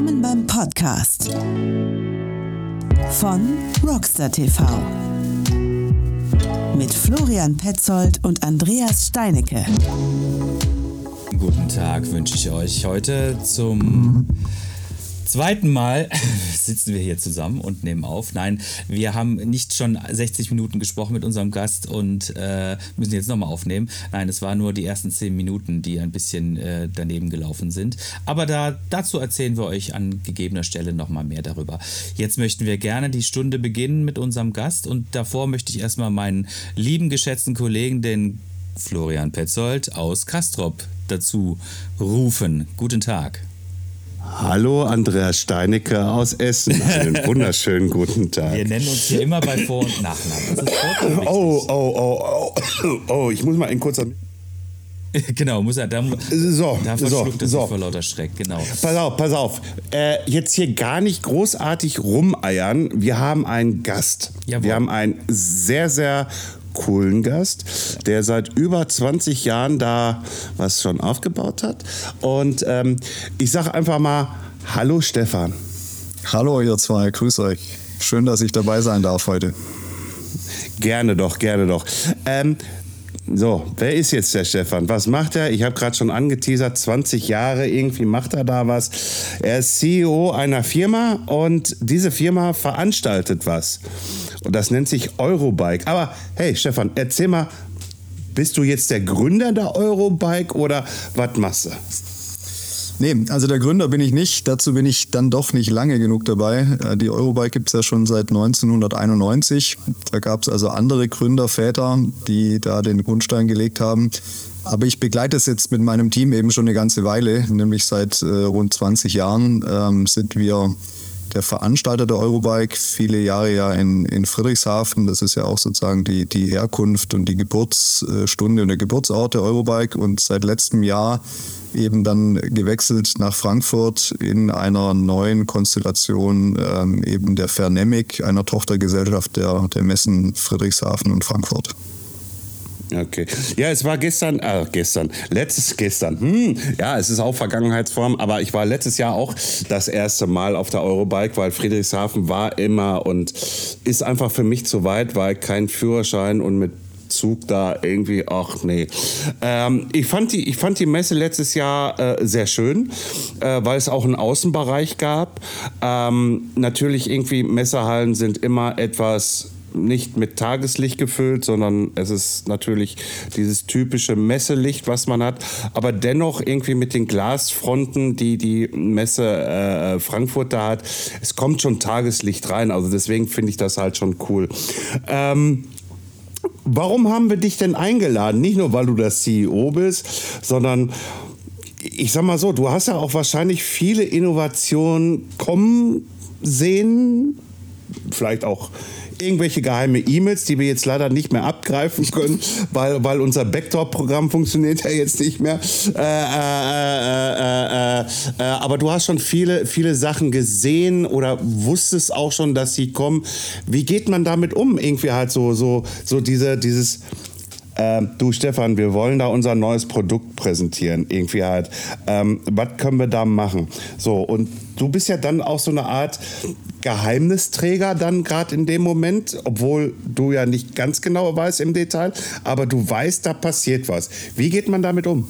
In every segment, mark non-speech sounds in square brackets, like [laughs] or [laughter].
Willkommen beim Podcast von Rockstar TV mit Florian Petzold und Andreas Steinecke. Guten Tag wünsche ich euch heute zum zweiten Mal [laughs] sitzen wir hier zusammen und nehmen auf. Nein, wir haben nicht schon 60 Minuten gesprochen mit unserem Gast und äh, müssen jetzt nochmal aufnehmen. Nein, es waren nur die ersten 10 Minuten, die ein bisschen äh, daneben gelaufen sind. Aber da, dazu erzählen wir euch an gegebener Stelle nochmal mehr darüber. Jetzt möchten wir gerne die Stunde beginnen mit unserem Gast und davor möchte ich erstmal meinen lieben, geschätzten Kollegen, den Florian Petzold aus Kastrop, dazu rufen. Guten Tag. Hallo, Andreas Steinecke aus Essen. Einen [laughs] wunderschönen guten Tag. Wir nennen uns hier immer bei Vor- und Nachnamen. Das ist oh, oh, oh, oh, oh, ich muss mal ein kurzer. [laughs] genau, muss er. Da, so, da verschluckt so, so. vor lauter Schreck, genau. Pass auf, pass auf. Äh, jetzt hier gar nicht großartig rumeiern. Wir haben einen Gast. Jawohl. Wir haben einen sehr, sehr coolen Gast, der seit über 20 Jahren da was schon aufgebaut hat. Und ähm, ich sage einfach mal, hallo Stefan. Hallo ihr zwei, grüß euch. Schön, dass ich dabei sein darf heute. Gerne doch, gerne doch. Ähm, so, wer ist jetzt der Stefan? Was macht er? Ich habe gerade schon angeteasert, 20 Jahre, irgendwie macht er da was. Er ist CEO einer Firma und diese Firma veranstaltet was. Und das nennt sich Eurobike. Aber hey, Stefan, erzähl mal, bist du jetzt der Gründer der Eurobike oder was machst du? Nee, also der Gründer bin ich nicht. Dazu bin ich dann doch nicht lange genug dabei. Die Eurobike gibt es ja schon seit 1991. Da gab es also andere Gründerväter, die da den Grundstein gelegt haben. Aber ich begleite es jetzt mit meinem Team eben schon eine ganze Weile, nämlich seit äh, rund 20 Jahren ähm, sind wir der Veranstalter der Eurobike, viele Jahre ja in, in Friedrichshafen. Das ist ja auch sozusagen die, die Herkunft und die Geburtsstunde und der Geburtsort der Eurobike. Und seit letztem Jahr eben dann gewechselt nach Frankfurt in einer neuen Konstellation ähm, eben der Vernemic, einer Tochtergesellschaft der, der Messen Friedrichshafen und Frankfurt. Okay. Ja, es war gestern, äh, gestern, letztes gestern. Hm, ja, es ist auch Vergangenheitsform, aber ich war letztes Jahr auch das erste Mal auf der Eurobike, weil Friedrichshafen war immer und ist einfach für mich zu weit, weil kein Führerschein und mit Zug da irgendwie, ach nee. Ähm, ich, fand die, ich fand die Messe letztes Jahr äh, sehr schön, äh, weil es auch einen Außenbereich gab. Ähm, natürlich irgendwie Messehallen sind immer etwas nicht mit Tageslicht gefüllt, sondern es ist natürlich dieses typische Messelicht, was man hat, aber dennoch irgendwie mit den Glasfronten, die die Messe äh, Frankfurt da hat. Es kommt schon Tageslicht rein, also deswegen finde ich das halt schon cool. Ähm, warum haben wir dich denn eingeladen? Nicht nur, weil du das CEO bist, sondern ich sag mal so, du hast ja auch wahrscheinlich viele Innovationen kommen sehen, vielleicht auch irgendwelche geheime E-Mails, die wir jetzt leider nicht mehr abgreifen können, weil, weil unser Backdoor-Programm funktioniert ja jetzt nicht mehr. Äh, äh, äh, aber du hast schon viele, viele Sachen gesehen oder wusstest auch schon, dass sie kommen. Wie geht man damit um? Irgendwie halt so, so, so diese, dieses ähm, du Stefan, wir wollen da unser neues Produkt präsentieren, irgendwie halt. Ähm, was können wir da machen? So, und du bist ja dann auch so eine Art Geheimnisträger dann gerade in dem Moment, obwohl du ja nicht ganz genau weißt im Detail, aber du weißt, da passiert was. Wie geht man damit um?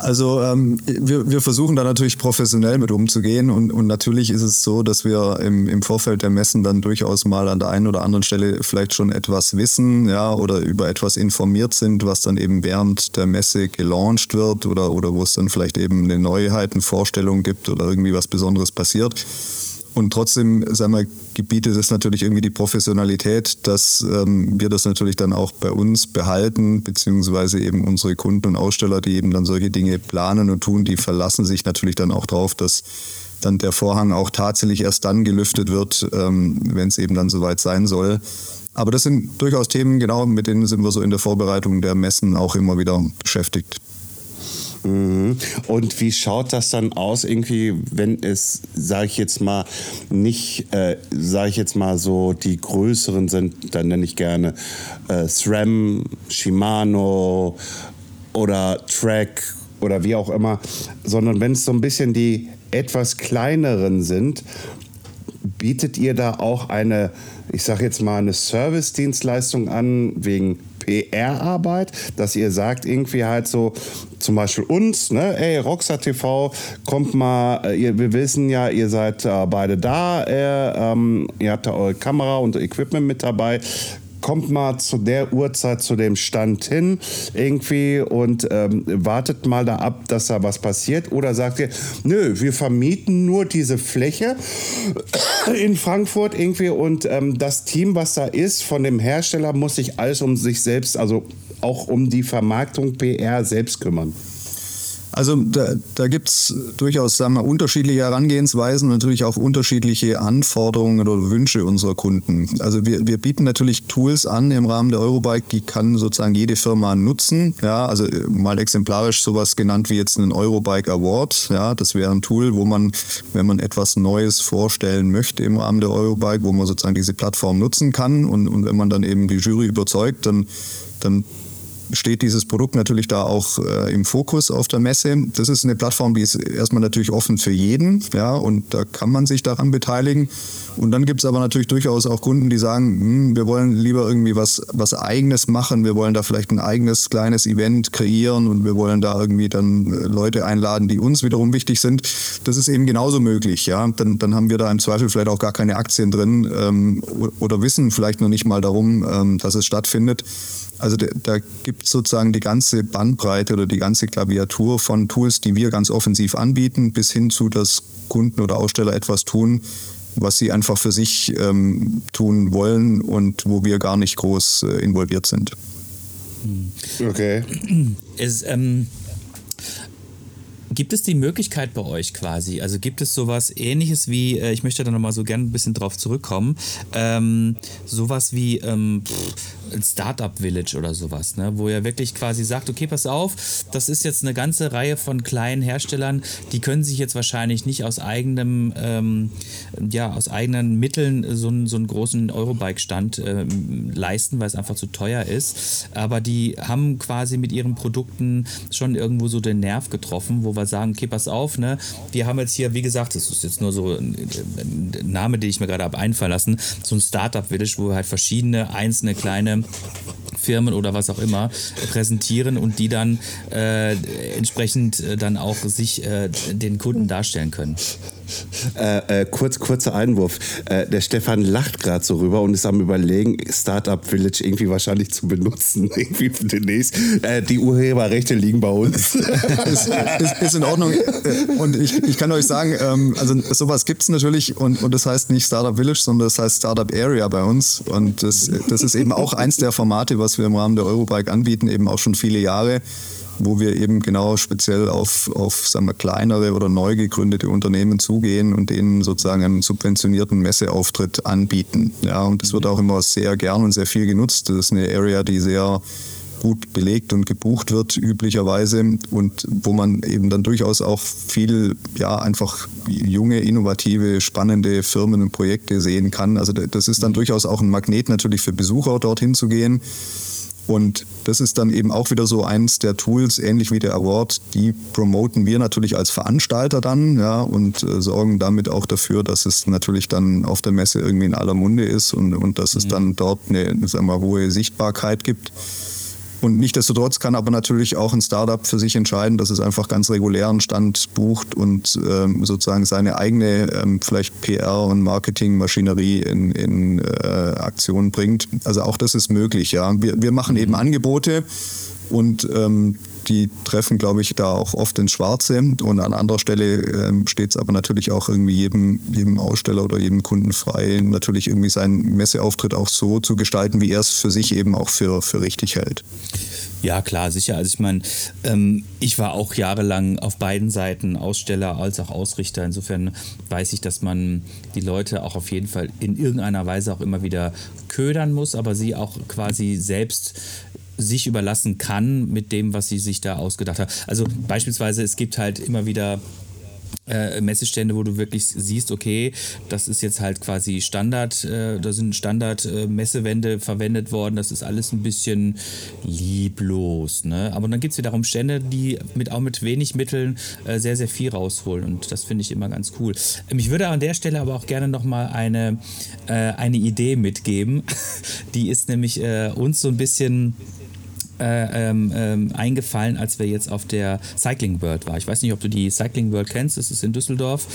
Also ähm, wir, wir versuchen da natürlich professionell mit umzugehen und, und natürlich ist es so, dass wir im, im Vorfeld der Messen dann durchaus mal an der einen oder anderen Stelle vielleicht schon etwas wissen, ja, oder über etwas informiert sind, was dann eben während der Messe gelauncht wird oder, oder wo es dann vielleicht eben eine Neuheitenvorstellung gibt oder irgendwie was Besonderes passiert. Und trotzdem, sagen wir, gebietet es natürlich irgendwie die Professionalität, dass ähm, wir das natürlich dann auch bei uns behalten, beziehungsweise eben unsere Kunden und Aussteller, die eben dann solche Dinge planen und tun, die verlassen sich natürlich dann auch darauf, dass dann der Vorhang auch tatsächlich erst dann gelüftet wird, ähm, wenn es eben dann soweit sein soll. Aber das sind durchaus Themen, genau, mit denen sind wir so in der Vorbereitung der Messen auch immer wieder beschäftigt. Mhm. Und wie schaut das dann aus, irgendwie, wenn es, sage ich jetzt mal, nicht, äh, sage ich jetzt mal so, die größeren sind, dann nenne ich gerne äh, SRAM, Shimano oder Track oder wie auch immer, sondern wenn es so ein bisschen die etwas kleineren sind, bietet ihr da auch eine, ich sage jetzt mal, eine Service-Dienstleistung an wegen PR-Arbeit, dass ihr sagt irgendwie halt so, zum Beispiel uns, ne, ey, Rockstar TV, kommt mal, äh, ihr, wir wissen ja, ihr seid äh, beide da, äh, ähm, ihr habt da eure Kamera und Equipment mit dabei, kommt mal zu der Uhrzeit zu dem Stand hin irgendwie und ähm, wartet mal da ab, dass da was passiert? Oder sagt ihr, nö, wir vermieten nur diese Fläche [coughs] in Frankfurt irgendwie und ähm, das Team, was da ist, von dem Hersteller muss sich alles um sich selbst, also auch um die Vermarktung PR selbst kümmern? Also da, da gibt es durchaus sagen wir, unterschiedliche Herangehensweisen, natürlich auch unterschiedliche Anforderungen oder Wünsche unserer Kunden. Also wir, wir bieten natürlich Tools an im Rahmen der Eurobike, die kann sozusagen jede Firma nutzen. Ja, also äh, mal exemplarisch sowas genannt wie jetzt einen Eurobike Award. Ja, das wäre ein Tool, wo man, wenn man etwas Neues vorstellen möchte im Rahmen der Eurobike, wo man sozusagen diese Plattform nutzen kann und, und wenn man dann eben die Jury überzeugt, dann dann steht dieses Produkt natürlich da auch äh, im Fokus auf der Messe. Das ist eine Plattform, die ist erstmal natürlich offen für jeden, ja, und da kann man sich daran beteiligen. Und dann gibt es aber natürlich durchaus auch Kunden, die sagen, hm, wir wollen lieber irgendwie was, was Eigenes machen, wir wollen da vielleicht ein eigenes kleines Event kreieren und wir wollen da irgendwie dann äh, Leute einladen, die uns wiederum wichtig sind. Das ist eben genauso möglich, ja. Dann, dann haben wir da im Zweifel vielleicht auch gar keine Aktien drin ähm, oder wissen vielleicht noch nicht mal darum, ähm, dass es stattfindet. Also da gibt es sozusagen die ganze Bandbreite oder die ganze Klaviatur von Tools, die wir ganz offensiv anbieten, bis hin zu, dass Kunden oder Aussteller etwas tun, was sie einfach für sich ähm, tun wollen und wo wir gar nicht groß äh, involviert sind. Okay. [clears throat] Es, ähm, Gibt es die Möglichkeit bei euch quasi? Also gibt es sowas ähnliches wie, äh, ich möchte da nochmal so gerne ein bisschen drauf zurückkommen, ähm, sowas wie ähm, ein Startup Village oder sowas, ne? wo ihr wirklich quasi sagt, okay, pass auf, das ist jetzt eine ganze Reihe von kleinen Herstellern, die können sich jetzt wahrscheinlich nicht aus eigenem, ähm, ja, aus eigenen Mitteln so, einen, so einen großen Eurobike-Stand ähm, leisten, weil es einfach zu teuer ist. Aber die haben quasi mit ihren Produkten schon irgendwo so den Nerv getroffen, wo wir sagen, okay, pass auf, ne? Wir haben jetzt hier, wie gesagt, das ist jetzt nur so ein, Name, den ich mir gerade habe einfallen lassen, so ein Startup Village, wo halt verschiedene einzelne kleine Firmen oder was auch immer präsentieren und die dann äh, entsprechend äh, dann auch sich äh, den Kunden darstellen können. Äh, äh, kurz, kurzer Einwurf. Äh, der Stefan lacht gerade so rüber und ist am überlegen, Startup Village irgendwie wahrscheinlich zu benutzen. [laughs] Irgendwie demnächst. Äh, die Urheberrechte liegen bei uns. [laughs] ist, ist, ist, in Ordnung. Und ich, ich kann euch sagen, ähm, also sowas gibt es natürlich und, und das heißt nicht Startup Village, sondern das heißt Startup Area bei uns. Und das, das ist eben auch eins der Formate, was wir im Rahmen der Eurobike anbieten, eben auch schon viele Jahre wo wir eben genau speziell auf, auf sagen wir, kleinere oder neu gegründete Unternehmen zugehen und denen sozusagen einen subventionierten Messeauftritt anbieten. Ja, und das wird auch immer sehr gern und sehr viel genutzt. Das ist eine Area, die sehr gut belegt und gebucht wird üblicherweise und wo man eben dann durchaus auch viel, ja, einfach junge, innovative, spannende Firmen und Projekte sehen kann. Also das ist dann durchaus auch ein Magnet natürlich für Besucher dorthin zu gehen. Und das ist dann eben auch wieder so eins der Tools, ähnlich wie der Award, die promoten wir natürlich als Veranstalter dann, ja, und äh, sorgen damit auch dafür, dass es natürlich dann auf der Messe irgendwie in aller Munde ist und, und dass es mhm. dann dort eine, sagen wir, hohe Sichtbarkeit gibt. Und nichtdestotrotz kann aber natürlich auch ein Startup für sich entscheiden, dass es einfach ganz regulären Stand bucht und ähm, sozusagen seine eigene ähm, vielleicht PR- und Marketingmaschinerie in, in äh, Aktion bringt. Also auch das ist möglich, ja. Wir, wir machen eben Angebote und ähm, die treffen, glaube ich, da auch oft ins Schwarze. Und an anderer Stelle ähm, steht es aber natürlich auch irgendwie jedem, jedem Aussteller oder jedem Kunden frei, natürlich irgendwie seinen Messeauftritt auch so zu gestalten, wie er es für sich eben auch für, für richtig hält. Ja, klar, sicher. Also ich meine, ähm, ich war auch jahrelang auf beiden Seiten Aussteller als auch Ausrichter. Insofern weiß ich, dass man die Leute auch auf jeden Fall in irgendeiner Weise auch immer wieder ködern muss, aber sie auch quasi selbst sich überlassen kann mit dem, was sie sich da ausgedacht hat. Also beispielsweise, es gibt halt immer wieder äh, Messestände, wo du wirklich siehst, okay, das ist jetzt halt quasi Standard, äh, da sind Standard-Messewände äh, verwendet worden, das ist alles ein bisschen lieblos. Ne? Aber dann gibt es wiederum Stände, die mit, auch mit wenig Mitteln äh, sehr, sehr viel rausholen und das finde ich immer ganz cool. Ich würde an der Stelle aber auch gerne nochmal eine, äh, eine Idee mitgeben. [laughs] die ist nämlich äh, uns so ein bisschen äh, ähm, ähm, eingefallen, als wir jetzt auf der Cycling World waren. Ich weiß nicht, ob du die Cycling World kennst, das ist in Düsseldorf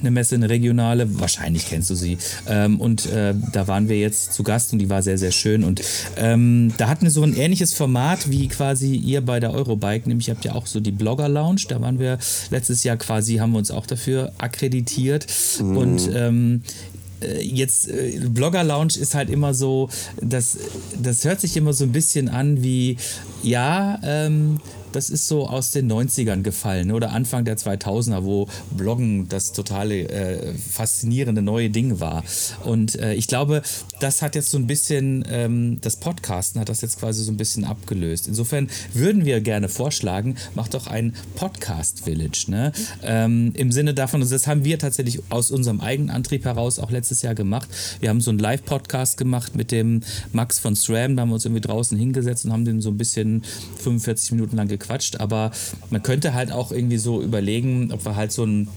eine Messe, eine regionale, wahrscheinlich kennst du sie. Ähm, und äh, da waren wir jetzt zu Gast und die war sehr, sehr schön. Und ähm, da hatten wir so ein ähnliches Format wie quasi ihr bei der Eurobike, nämlich habt ihr auch so die Blogger Lounge. Da waren wir letztes Jahr quasi, haben wir uns auch dafür akkreditiert. Mhm. Und ähm, äh, jetzt äh, Blogger Lounge ist halt immer so, das, das hört sich immer so ein bisschen an wie, ja, ähm, das ist so aus den 90ern gefallen oder Anfang der 2000er, wo Bloggen das totale äh, faszinierende neue Ding war. Und äh, ich glaube, das hat jetzt so ein bisschen, ähm, das Podcasten hat das jetzt quasi so ein bisschen abgelöst. Insofern würden wir gerne vorschlagen, mach doch ein Podcast-Village. Ne? Ähm, Im Sinne davon, also das haben wir tatsächlich aus unserem eigenen Antrieb heraus auch letztes Jahr gemacht. Wir haben so einen Live-Podcast gemacht mit dem Max von SRAM, da haben wir uns irgendwie draußen hingesetzt und haben den so ein bisschen 45 Minuten lang gequatscht, aber man könnte halt auch irgendwie so überlegen, ob wir halt so ein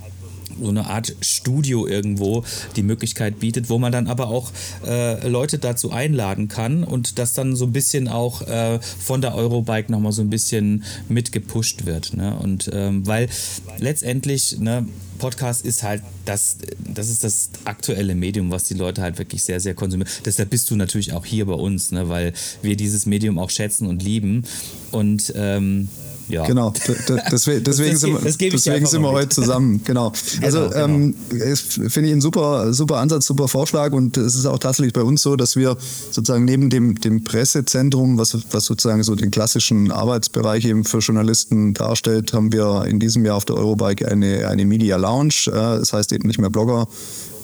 so eine Art Studio irgendwo die Möglichkeit bietet, wo man dann aber auch äh, Leute dazu einladen kann und das dann so ein bisschen auch äh, von der Eurobike nochmal so ein bisschen mitgepusht wird. Ne? Und ähm, weil letztendlich, ne, Podcast ist halt das, das ist das aktuelle Medium, was die Leute halt wirklich sehr, sehr konsumieren. Deshalb bist du natürlich auch hier bei uns, ne, weil wir dieses Medium auch schätzen und lieben. Und ähm, ja. Genau, [laughs] deswegen, deswegen, sind, wir, deswegen sind wir heute zusammen. Genau. genau [laughs] also genau, ähm, finde ich ein super, super Ansatz, super Vorschlag und es ist auch tatsächlich bei uns so, dass wir sozusagen neben dem, dem Pressezentrum, was, was sozusagen so den klassischen Arbeitsbereich eben für Journalisten darstellt, haben wir in diesem Jahr auf der Eurobike eine, eine Media Lounge. Äh, das heißt eben nicht mehr Blogger.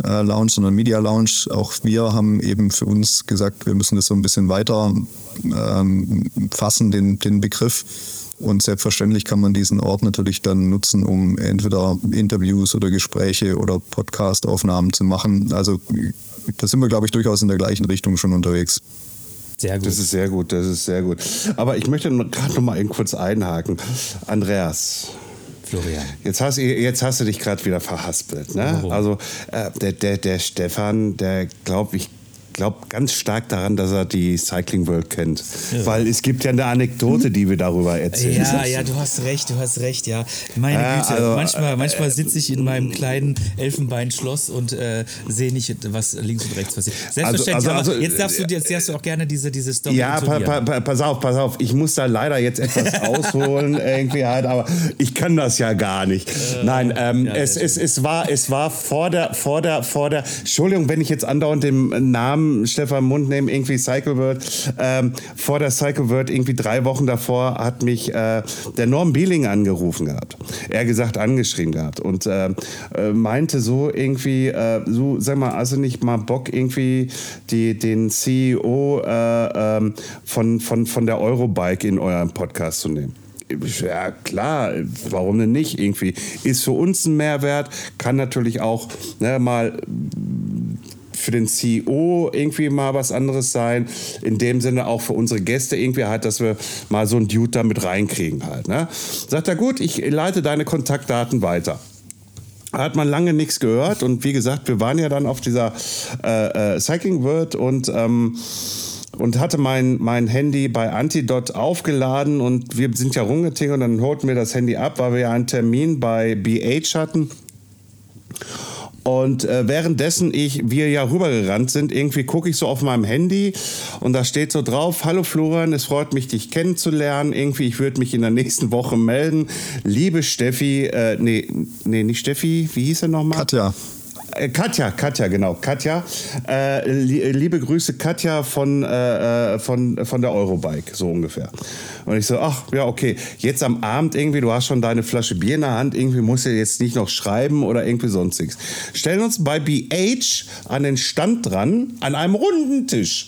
Äh, Lounge, sondern Media Lounge. Auch wir haben eben für uns gesagt, wir müssen das so ein bisschen weiter ähm, fassen, den, den Begriff und selbstverständlich kann man diesen Ort natürlich dann nutzen, um entweder Interviews oder Gespräche oder Podcastaufnahmen zu machen. Also da sind wir, glaube ich, durchaus in der gleichen Richtung schon unterwegs. Sehr gut. Das ist sehr gut, das ist sehr gut. Aber ich möchte gerade noch mal kurz einhaken. Andreas, Florian. Jetzt hast, jetzt hast du dich gerade wieder verhaspelt. Ne? Also äh, der, der, der Stefan, der glaube ich glaube ganz stark daran, dass er die Cycling World kennt. Ja. Weil es gibt ja eine Anekdote, die wir darüber erzählen. Ja, ja, du hast recht, du hast recht, ja. Meine äh, Güte, also, manchmal, manchmal sitze ich in meinem kleinen Elfenbeinschloss und äh, sehe nicht, was links und rechts passiert. Selbstverständlich, also, also, also, jetzt, darfst du, jetzt darfst du auch gerne diese, diese Story Ja, pa, pa, pa, pass auf, pass auf. Ich muss da leider jetzt etwas [laughs] ausholen, irgendwie halt, aber ich kann das ja gar nicht. Äh, Nein, ähm, ja, es, es, es, war, es war vor der, vor der, vor der, Entschuldigung, wenn ich jetzt andauernd den Namen Stefan Mund nehmen, irgendwie Cycle World. Ähm, vor der Cycle World, irgendwie drei Wochen davor, hat mich äh, der Norm Bieling angerufen gehabt. Er gesagt, angeschrieben gehabt und äh, äh, meinte so irgendwie, äh, so, sag mal, also nicht mal Bock, irgendwie die, den CEO äh, ähm, von, von, von der Eurobike in euren Podcast zu nehmen ja klar, warum denn nicht irgendwie? Ist für uns ein Mehrwert, kann natürlich auch ne, mal für den CEO irgendwie mal was anderes sein. In dem Sinne auch für unsere Gäste irgendwie halt, dass wir mal so einen Dude da mit reinkriegen halt. Ne? Sagt er, gut, ich leite deine Kontaktdaten weiter hat man lange nichts gehört und wie gesagt, wir waren ja dann auf dieser äh, äh, Cycling World und ähm, und hatte mein, mein Handy bei Antidot aufgeladen und wir sind ja rumgetingelt und dann holten wir das Handy ab, weil wir ja einen Termin bei BH hatten. Und äh, währenddessen ich, wir ja rübergerannt sind, irgendwie gucke ich so auf meinem Handy und da steht so drauf, hallo Florian, es freut mich, dich kennenzulernen. Irgendwie, ich würde mich in der nächsten Woche melden. Liebe Steffi, äh, nee, nee, nicht Steffi, wie hieß er nochmal? Katja. Äh, Katja, Katja, genau, Katja. Äh, liebe Grüße, Katja von, äh, äh, von, von der Eurobike, so ungefähr. Und ich so, ach, ja, okay, jetzt am Abend irgendwie, du hast schon deine Flasche Bier in der Hand, irgendwie musst du jetzt nicht noch schreiben oder irgendwie sonstiges. Stellen uns bei BH an den Stand dran, an einem runden Tisch.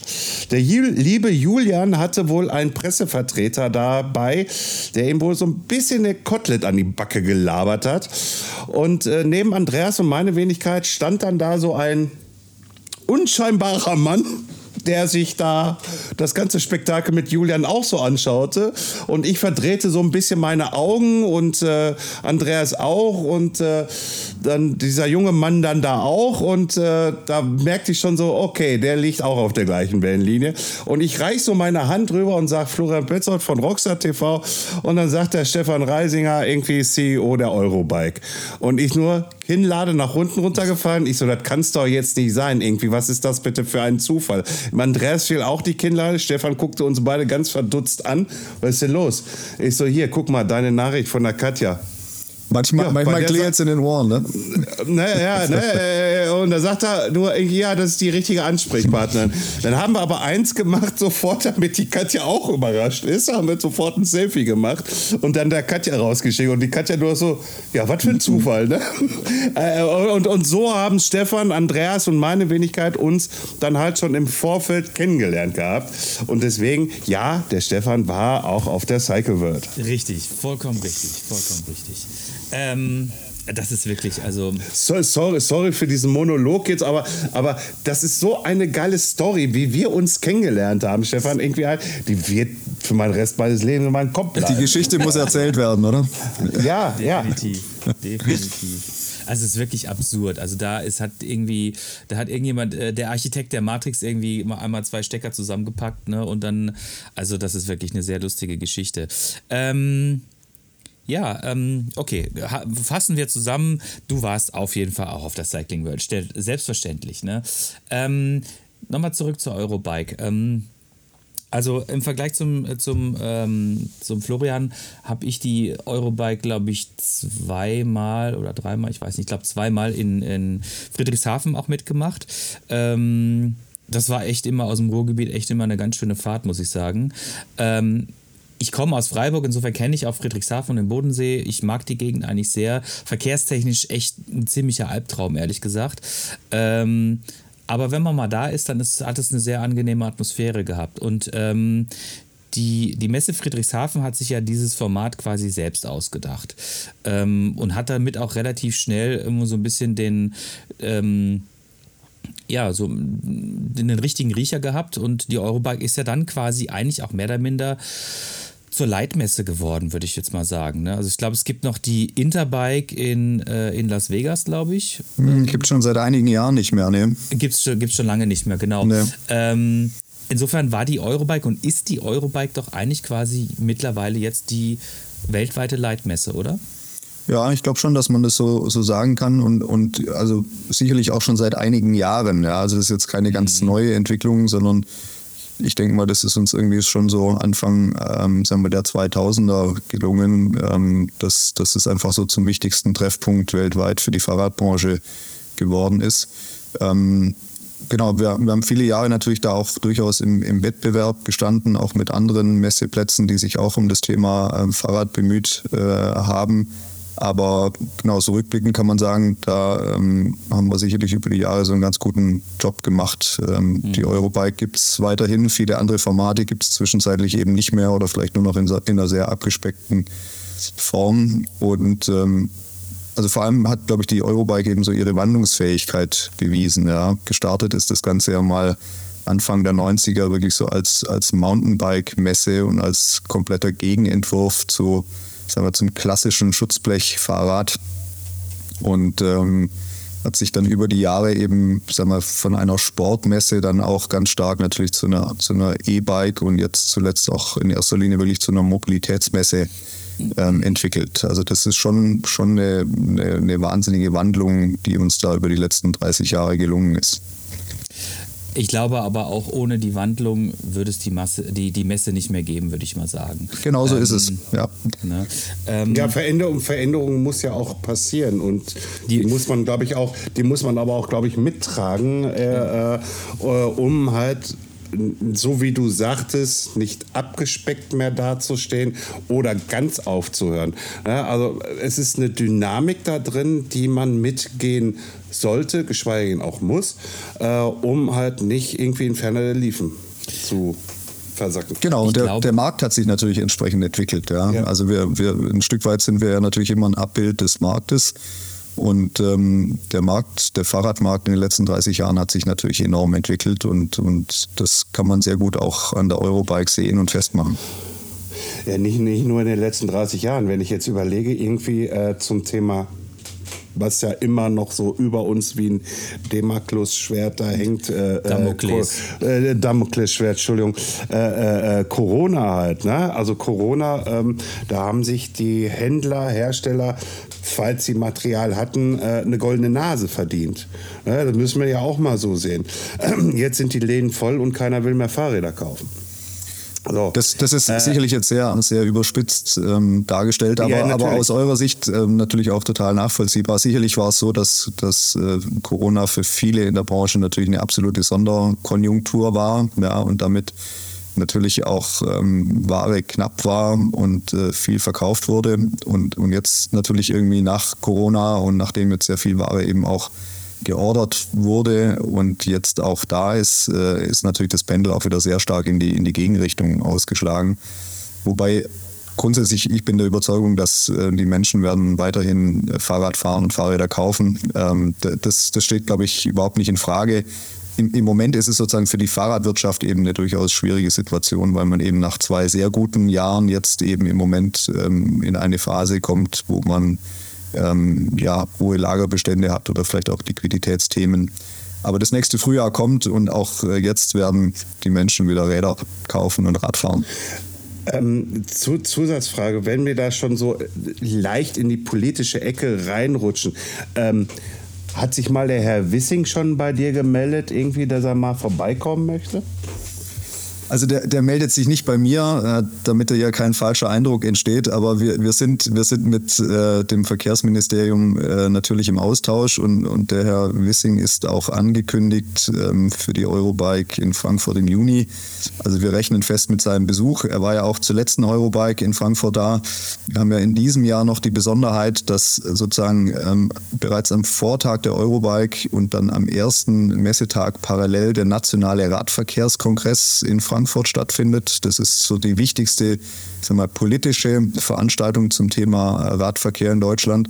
Der liebe Julian hatte wohl einen Pressevertreter dabei, der ihm wohl so ein bisschen eine Kotelett an die Backe gelabert hat. Und äh, neben Andreas und meine Wenigkeit stand dann da so ein unscheinbarer Mann der sich da das ganze Spektakel mit Julian auch so anschaute. Und ich verdrehte so ein bisschen meine Augen und äh, Andreas auch und äh, dann dieser junge Mann dann da auch. Und äh, da merkte ich schon so, okay, der liegt auch auf der gleichen Wellenlinie. Und ich reiche so meine Hand rüber und sage Florian Petzold von Rockstar TV. Und dann sagt der Stefan Reisinger, irgendwie CEO der Eurobike. Und ich nur, Hinlade nach unten runtergefallen. Ich so, das kann es doch jetzt nicht sein. Irgendwie, was ist das bitte für ein Zufall? Andreas fiel auch die Kinnlade. Stefan guckte uns beide ganz verdutzt an. Was ist denn los? Ich so, hier, guck mal, deine Nachricht von der Katja. Manchmal, ja, manchmal klingelt es in den Ohren, ne? Naja, ne, und da sagt er nur, ja, das ist die richtige Ansprechpartnerin. Dann haben wir aber eins gemacht, sofort, damit die Katja auch überrascht ist, haben wir sofort ein Selfie gemacht und dann der Katja rausgeschickt. Und die Katja nur so, ja, was für ein Zufall, ne? [laughs] Äh, und, und so haben Stefan, Andreas und meine Wenigkeit uns dann halt schon im Vorfeld kennengelernt gehabt. Und deswegen, ja, der Stefan war auch auf der Cycle World. Richtig, vollkommen richtig, vollkommen richtig. Ähm, das ist wirklich, also. So, sorry, sorry für diesen Monolog jetzt, aber, aber das ist so eine geile Story, wie wir uns kennengelernt haben, Stefan. Irgendwie halt, die wird für meinen Rest meines Lebens in meinem Kopf bleiben. Die Geschichte muss erzählt werden, oder? [laughs] Ja, definitiv. Ja. Definitiv. Also es ist wirklich absurd. Also da ist hat irgendwie, da hat irgendjemand, äh, der Architekt der Matrix irgendwie immer einmal zwei Stecker zusammengepackt, ne? Und dann, also das ist wirklich eine sehr lustige Geschichte. Ähm, ja, ähm, okay, fassen wir zusammen. Du warst auf jeden Fall auch auf der Cycling World, selbstverständlich. Ne? Ähm, Nochmal zurück zur Eurobike. Ähm, also im Vergleich zum, zum, ähm, zum Florian habe ich die Eurobike, glaube ich, zweimal oder dreimal, ich weiß nicht, ich glaube zweimal in, in Friedrichshafen auch mitgemacht. Ähm, das war echt immer aus dem Ruhrgebiet echt immer eine ganz schöne Fahrt, muss ich sagen. Ähm, ich komme aus Freiburg, insofern kenne ich auch Friedrichshafen und den Bodensee. Ich mag die Gegend eigentlich sehr. Verkehrstechnisch echt ein ziemlicher Albtraum, ehrlich gesagt. Ähm, aber wenn man mal da ist, dann ist, hat es eine sehr angenehme Atmosphäre gehabt. Und ähm, die, die Messe Friedrichshafen hat sich ja dieses Format quasi selbst ausgedacht ähm, und hat damit auch relativ schnell immer so ein bisschen den, ähm, ja, so den richtigen Riecher gehabt und die Eurobike ist ja dann quasi eigentlich auch mehr oder minder zur Leitmesse geworden, würde ich jetzt mal sagen. Ne? Also ich glaube, es gibt noch die Interbike in, äh, in Las Vegas, glaube ich. Hm, gibt schon seit einigen Jahren nicht mehr, ne? Gibt es gibt's schon lange nicht mehr, genau. Nee. Ähm, insofern war die Eurobike und ist die Eurobike doch eigentlich quasi mittlerweile jetzt die weltweite Leitmesse, oder? Ja, ich glaube schon, dass man das so, so sagen kann und, und also sicherlich auch schon seit einigen Jahren. Ja. Also das ist jetzt keine ganz mhm. neue Entwicklung, sondern ich denke mal, das ist uns irgendwie schon so Anfang ähm, sagen wir, der 2000er gelungen. Ähm, dass, dass es einfach so zum wichtigsten Treffpunkt weltweit für die Fahrradbranche geworden ist. Ähm, genau, wir, wir, haben viele Jahre natürlich da auch durchaus im, im, Wettbewerb gestanden, auch mit anderen Messeplätzen, die sich auch um das Thema ähm, Fahrrad bemüht äh, haben. Aber genau so rückblickend kann man sagen, da ähm, haben wir sicherlich über die Jahre so einen ganz guten Job gemacht. Ähm, mhm. Die Eurobike gibt es weiterhin, viele andere Formate gibt es zwischenzeitlich eben nicht mehr oder vielleicht nur noch in, in einer sehr abgespeckten Form. Und ähm, also vor allem hat, glaube ich, die Eurobike eben so ihre Wandlungsfähigkeit bewiesen. Ja. Gestartet ist das Ganze ja mal Anfang der 90er wirklich so als, als Mountainbike-Messe und als kompletter Gegenentwurf zu sagen wir, zum klassischen Schutzblechfahrrad und ähm, hat sich dann über die Jahre eben sagen wir, von einer Sportmesse dann auch ganz stark natürlich zu einer, zu einer E-Bike und jetzt zuletzt auch in erster Linie wirklich zu einer Mobilitätsmesse ähm, entwickelt. Also das ist schon, schon eine, eine, eine wahnsinnige Wandlung, die uns da über die letzten 30 Jahre gelungen ist. Ich glaube aber auch ohne die Wandlung würde es die, Masse, die, die Messe nicht mehr geben, würde ich mal sagen. Genau so ähm, ist es, ja. Ne? Ähm, ja, Veränderung, Veränderung muss ja auch passieren und die, die muss man, glaube ich, auch, die muss man aber auch, glaube ich, mittragen, äh, äh, um halt so wie du sagtest, nicht abgespeckt mehr dazustehen oder ganz aufzuhören. Ja, also es ist eine Dynamik da drin, die man mitgehen sollte, geschweige denn auch muss, äh, um halt nicht irgendwie in Ferner der Liefen zu versacken. Genau, und der, der Markt hat sich natürlich entsprechend entwickelt. Ja. Ja. Also wir, wir ein Stück weit sind wir ja natürlich immer ein Abbild des Marktes. Und ähm, der Markt, der Fahrradmarkt in den letzten 30 Jahren hat sich natürlich enorm entwickelt und, und das kann man sehr gut auch an der Eurobike sehen und festmachen. Ja, nicht, nicht nur in den letzten 30 Jahren. Wenn ich jetzt überlege, irgendwie äh, zum Thema, was ja immer noch so über uns wie ein Damoklesschwert da hängt. Äh, Damokles. Äh, äh, Damoklesschwert, Entschuldigung. Äh, äh, äh, Corona halt. Ne? Also Corona, ähm, da haben sich die Händler, Hersteller, falls sie Material hatten, äh, eine goldene Nase verdient. Ne? Das müssen wir ja auch mal so sehen. [clears throat] Jetzt sind die Läden voll und keiner will mehr Fahrräder kaufen. So. Das, das ist sicherlich jetzt sehr, sehr überspitzt ähm, dargestellt, aber, Ja, aber aus eurer Sicht ähm, natürlich auch total nachvollziehbar. Sicherlich war es so, dass, dass äh, Corona für viele in der Branche natürlich eine absolute Sonderkonjunktur war ja, und damit natürlich auch ähm, Ware knapp war und äh, viel verkauft wurde. Und, und jetzt natürlich irgendwie nach Corona und nachdem jetzt sehr viel Ware eben auch geordert wurde und jetzt auch da ist, äh, ist natürlich das Pendel auch wieder sehr stark in die, in die Gegenrichtung ausgeschlagen. Wobei grundsätzlich, ich bin der Überzeugung, dass äh, die Menschen werden weiterhin äh, Fahrrad fahren und Fahrräder kaufen. Ähm, das, das steht, glaube ich, überhaupt nicht in Frage. Im, Im Moment ist es sozusagen für die Fahrradwirtschaft eben eine durchaus schwierige Situation, weil man eben nach zwei sehr guten Jahren jetzt eben im Moment ähm, in eine Phase kommt, wo man ähm, ja, hohe Lagerbestände hat oder vielleicht auch Liquiditätsthemen. Aber das nächste Frühjahr kommt und auch äh, jetzt werden die Menschen wieder Räder kaufen und Radfahren. Ähm, zu, Zusatzfrage, wenn wir da schon so äh, leicht in die politische Ecke reinrutschen, ähm, hat sich mal der Herr Wissing schon bei dir gemeldet, irgendwie, dass er mal vorbeikommen möchte? Also der, der meldet sich nicht bei mir, äh, damit da ja kein falscher Eindruck entsteht, aber wir, wir, sind, wir sind mit äh, dem Verkehrsministerium äh, natürlich im Austausch und, und der Herr Wissing ist auch angekündigt ähm, für die Eurobike in Frankfurt im Juni. Also wir rechnen fest mit seinem Besuch. Er war ja auch zur letzten Eurobike in Frankfurt da. Wir haben ja in diesem Jahr noch die Besonderheit, dass sozusagen ähm, bereits am Vortag der Eurobike und dann am ersten Messetag parallel der nationale Radverkehrskongress in Frankfurt stattfindet. Das ist so die wichtigste ich sag mal, politische Veranstaltung zum Thema Radverkehr in Deutschland.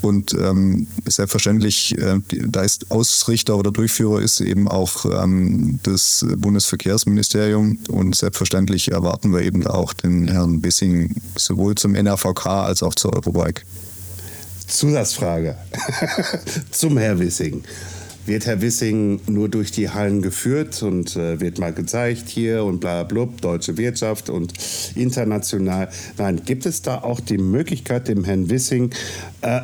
Und ähm, selbstverständlich, äh, da ist Ausrichter oder Durchführer ist eben auch ähm, das Bundesverkehrsministerium. Und selbstverständlich erwarten wir eben auch den Herrn Bissing sowohl zum NRVK als auch zur Eurobike. Zusatzfrage [laughs] zum Herr Wissing. Wird Herr Wissing nur durch die Hallen geführt und äh, wird mal gezeigt hier und bla bla deutsche Wirtschaft und international? Nein, gibt es da auch die Möglichkeit, dem Herrn Wissing äh,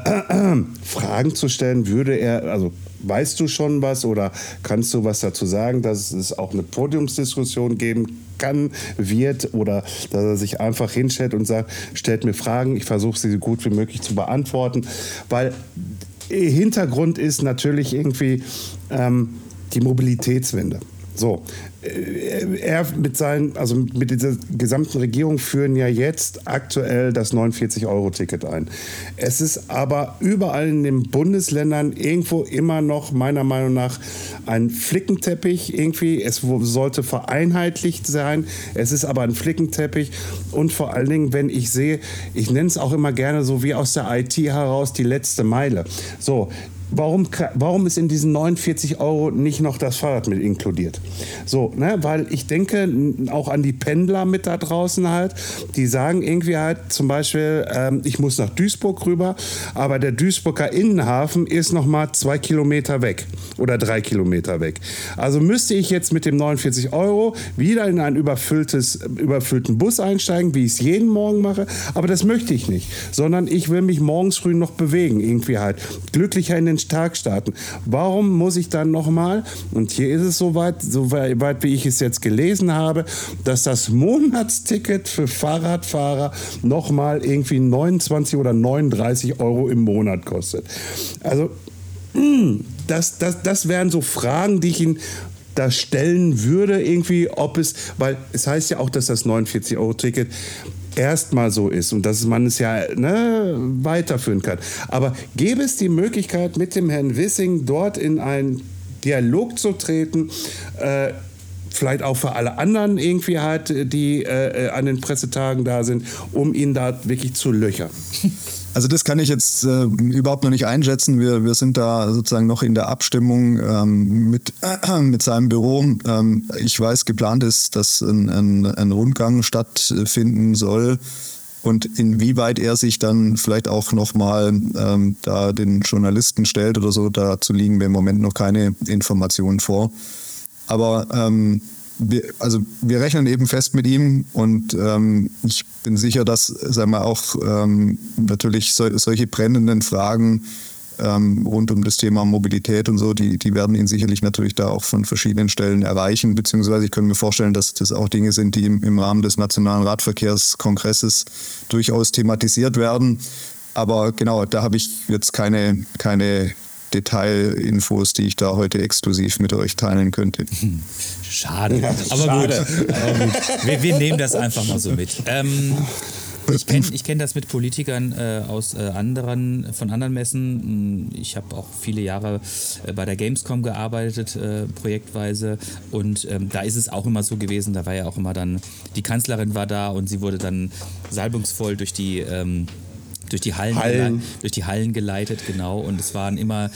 Fragen zu stellen? Würde er, also weißt du schon was oder kannst du was dazu sagen, dass es auch eine Podiumsdiskussion geben kann, wird oder dass er sich einfach hinstellt und sagt, stellt mir Fragen, ich versuche sie so gut wie möglich zu beantworten, weil Hintergrund ist natürlich irgendwie ähm, die Mobilitätswende. So, er mit seinen, also mit dieser gesamten Regierung führen ja jetzt aktuell das 49-Euro-Ticket ein. Es ist aber überall in den Bundesländern irgendwo immer noch meiner Meinung nach ein Flickenteppich irgendwie. Es sollte vereinheitlicht sein. Es ist aber ein Flickenteppich und vor allen Dingen, wenn ich sehe, ich nenne es auch immer gerne so wie aus der IT heraus die letzte Meile. So, Warum, warum ist in diesen 49 Euro nicht noch das Fahrrad mit inkludiert? So, ne, weil ich denke auch an die Pendler mit da draußen halt, die sagen irgendwie halt zum Beispiel, ähm, ich muss nach Duisburg rüber, aber der Duisburger Innenhafen ist noch mal zwei Kilometer weg oder drei Kilometer weg. Also müsste ich jetzt mit dem 49 Euro wieder in einen überfülltes, überfüllten Bus einsteigen, wie ich es jeden Morgen mache, aber das möchte ich nicht, sondern ich will mich morgens früh noch bewegen, irgendwie halt glücklicher in den Tag starten. Warum muss ich dann nochmal, und hier ist es soweit, so weit wie ich es jetzt gelesen habe, dass das Monatsticket für Fahrradfahrer nochmal irgendwie 29 oder 39 Euro im Monat kostet. Also, mh, das, das, das wären so Fragen, die ich ihn da stellen würde, irgendwie, ob es, weil es heißt ja auch, dass das 49-Euro-Ticket erstmal so ist und dass man es ja ne, weiterführen kann. Aber gäbe es die Möglichkeit, mit dem Herrn Wissing dort in einen Dialog zu treten, äh, vielleicht auch für alle anderen irgendwie halt, die äh, an den Pressetagen da sind, um ihn da wirklich zu löchern? [laughs] Also das kann ich jetzt äh, überhaupt noch nicht einschätzen. Wir, wir sind da sozusagen noch in der Abstimmung ähm, mit, äh, [clears throat] mit seinem Büro. Ähm, ich weiß, geplant ist, dass ein, ein, ein Rundgang stattfinden soll und inwieweit er sich dann vielleicht auch nochmal ähm, da den Journalisten stellt oder so, dazu liegen mir im Moment noch keine Informationen vor. Aber ähm, wir, also wir rechnen eben fest mit ihm und ähm, ich bin sicher, dass sagen wir auch ähm, natürlich so, solche brennenden Fragen ähm, rund um das Thema Mobilität und so, die, die werden ihn sicherlich natürlich da auch von verschiedenen Stellen erreichen, beziehungsweise ich könnte mir vorstellen, dass das auch Dinge sind, die im, im Rahmen des Nationalen Radverkehrskongresses durchaus thematisiert werden. Aber genau, da habe ich jetzt keine, keine Detailinfos, die ich da heute exklusiv mit euch teilen könnte. Schade. Ja, aber, schade. Gut. aber gut. Wir, wir, nehmen das einfach mal so mit. Ähm, ich kenne ich kenn das mit Politikern äh, aus äh, anderen, von anderen Messen. Ich habe auch viele Jahre äh, bei der Gamescom gearbeitet, äh, projektweise. Und ähm, da ist es auch immer so gewesen, da war ja auch immer dann, die Kanzlerin war da und sie wurde dann salbungsvoll durch die ähm, durch die Hallen, Hallen. durch die Hallen geleitet, genau. Und es waren immer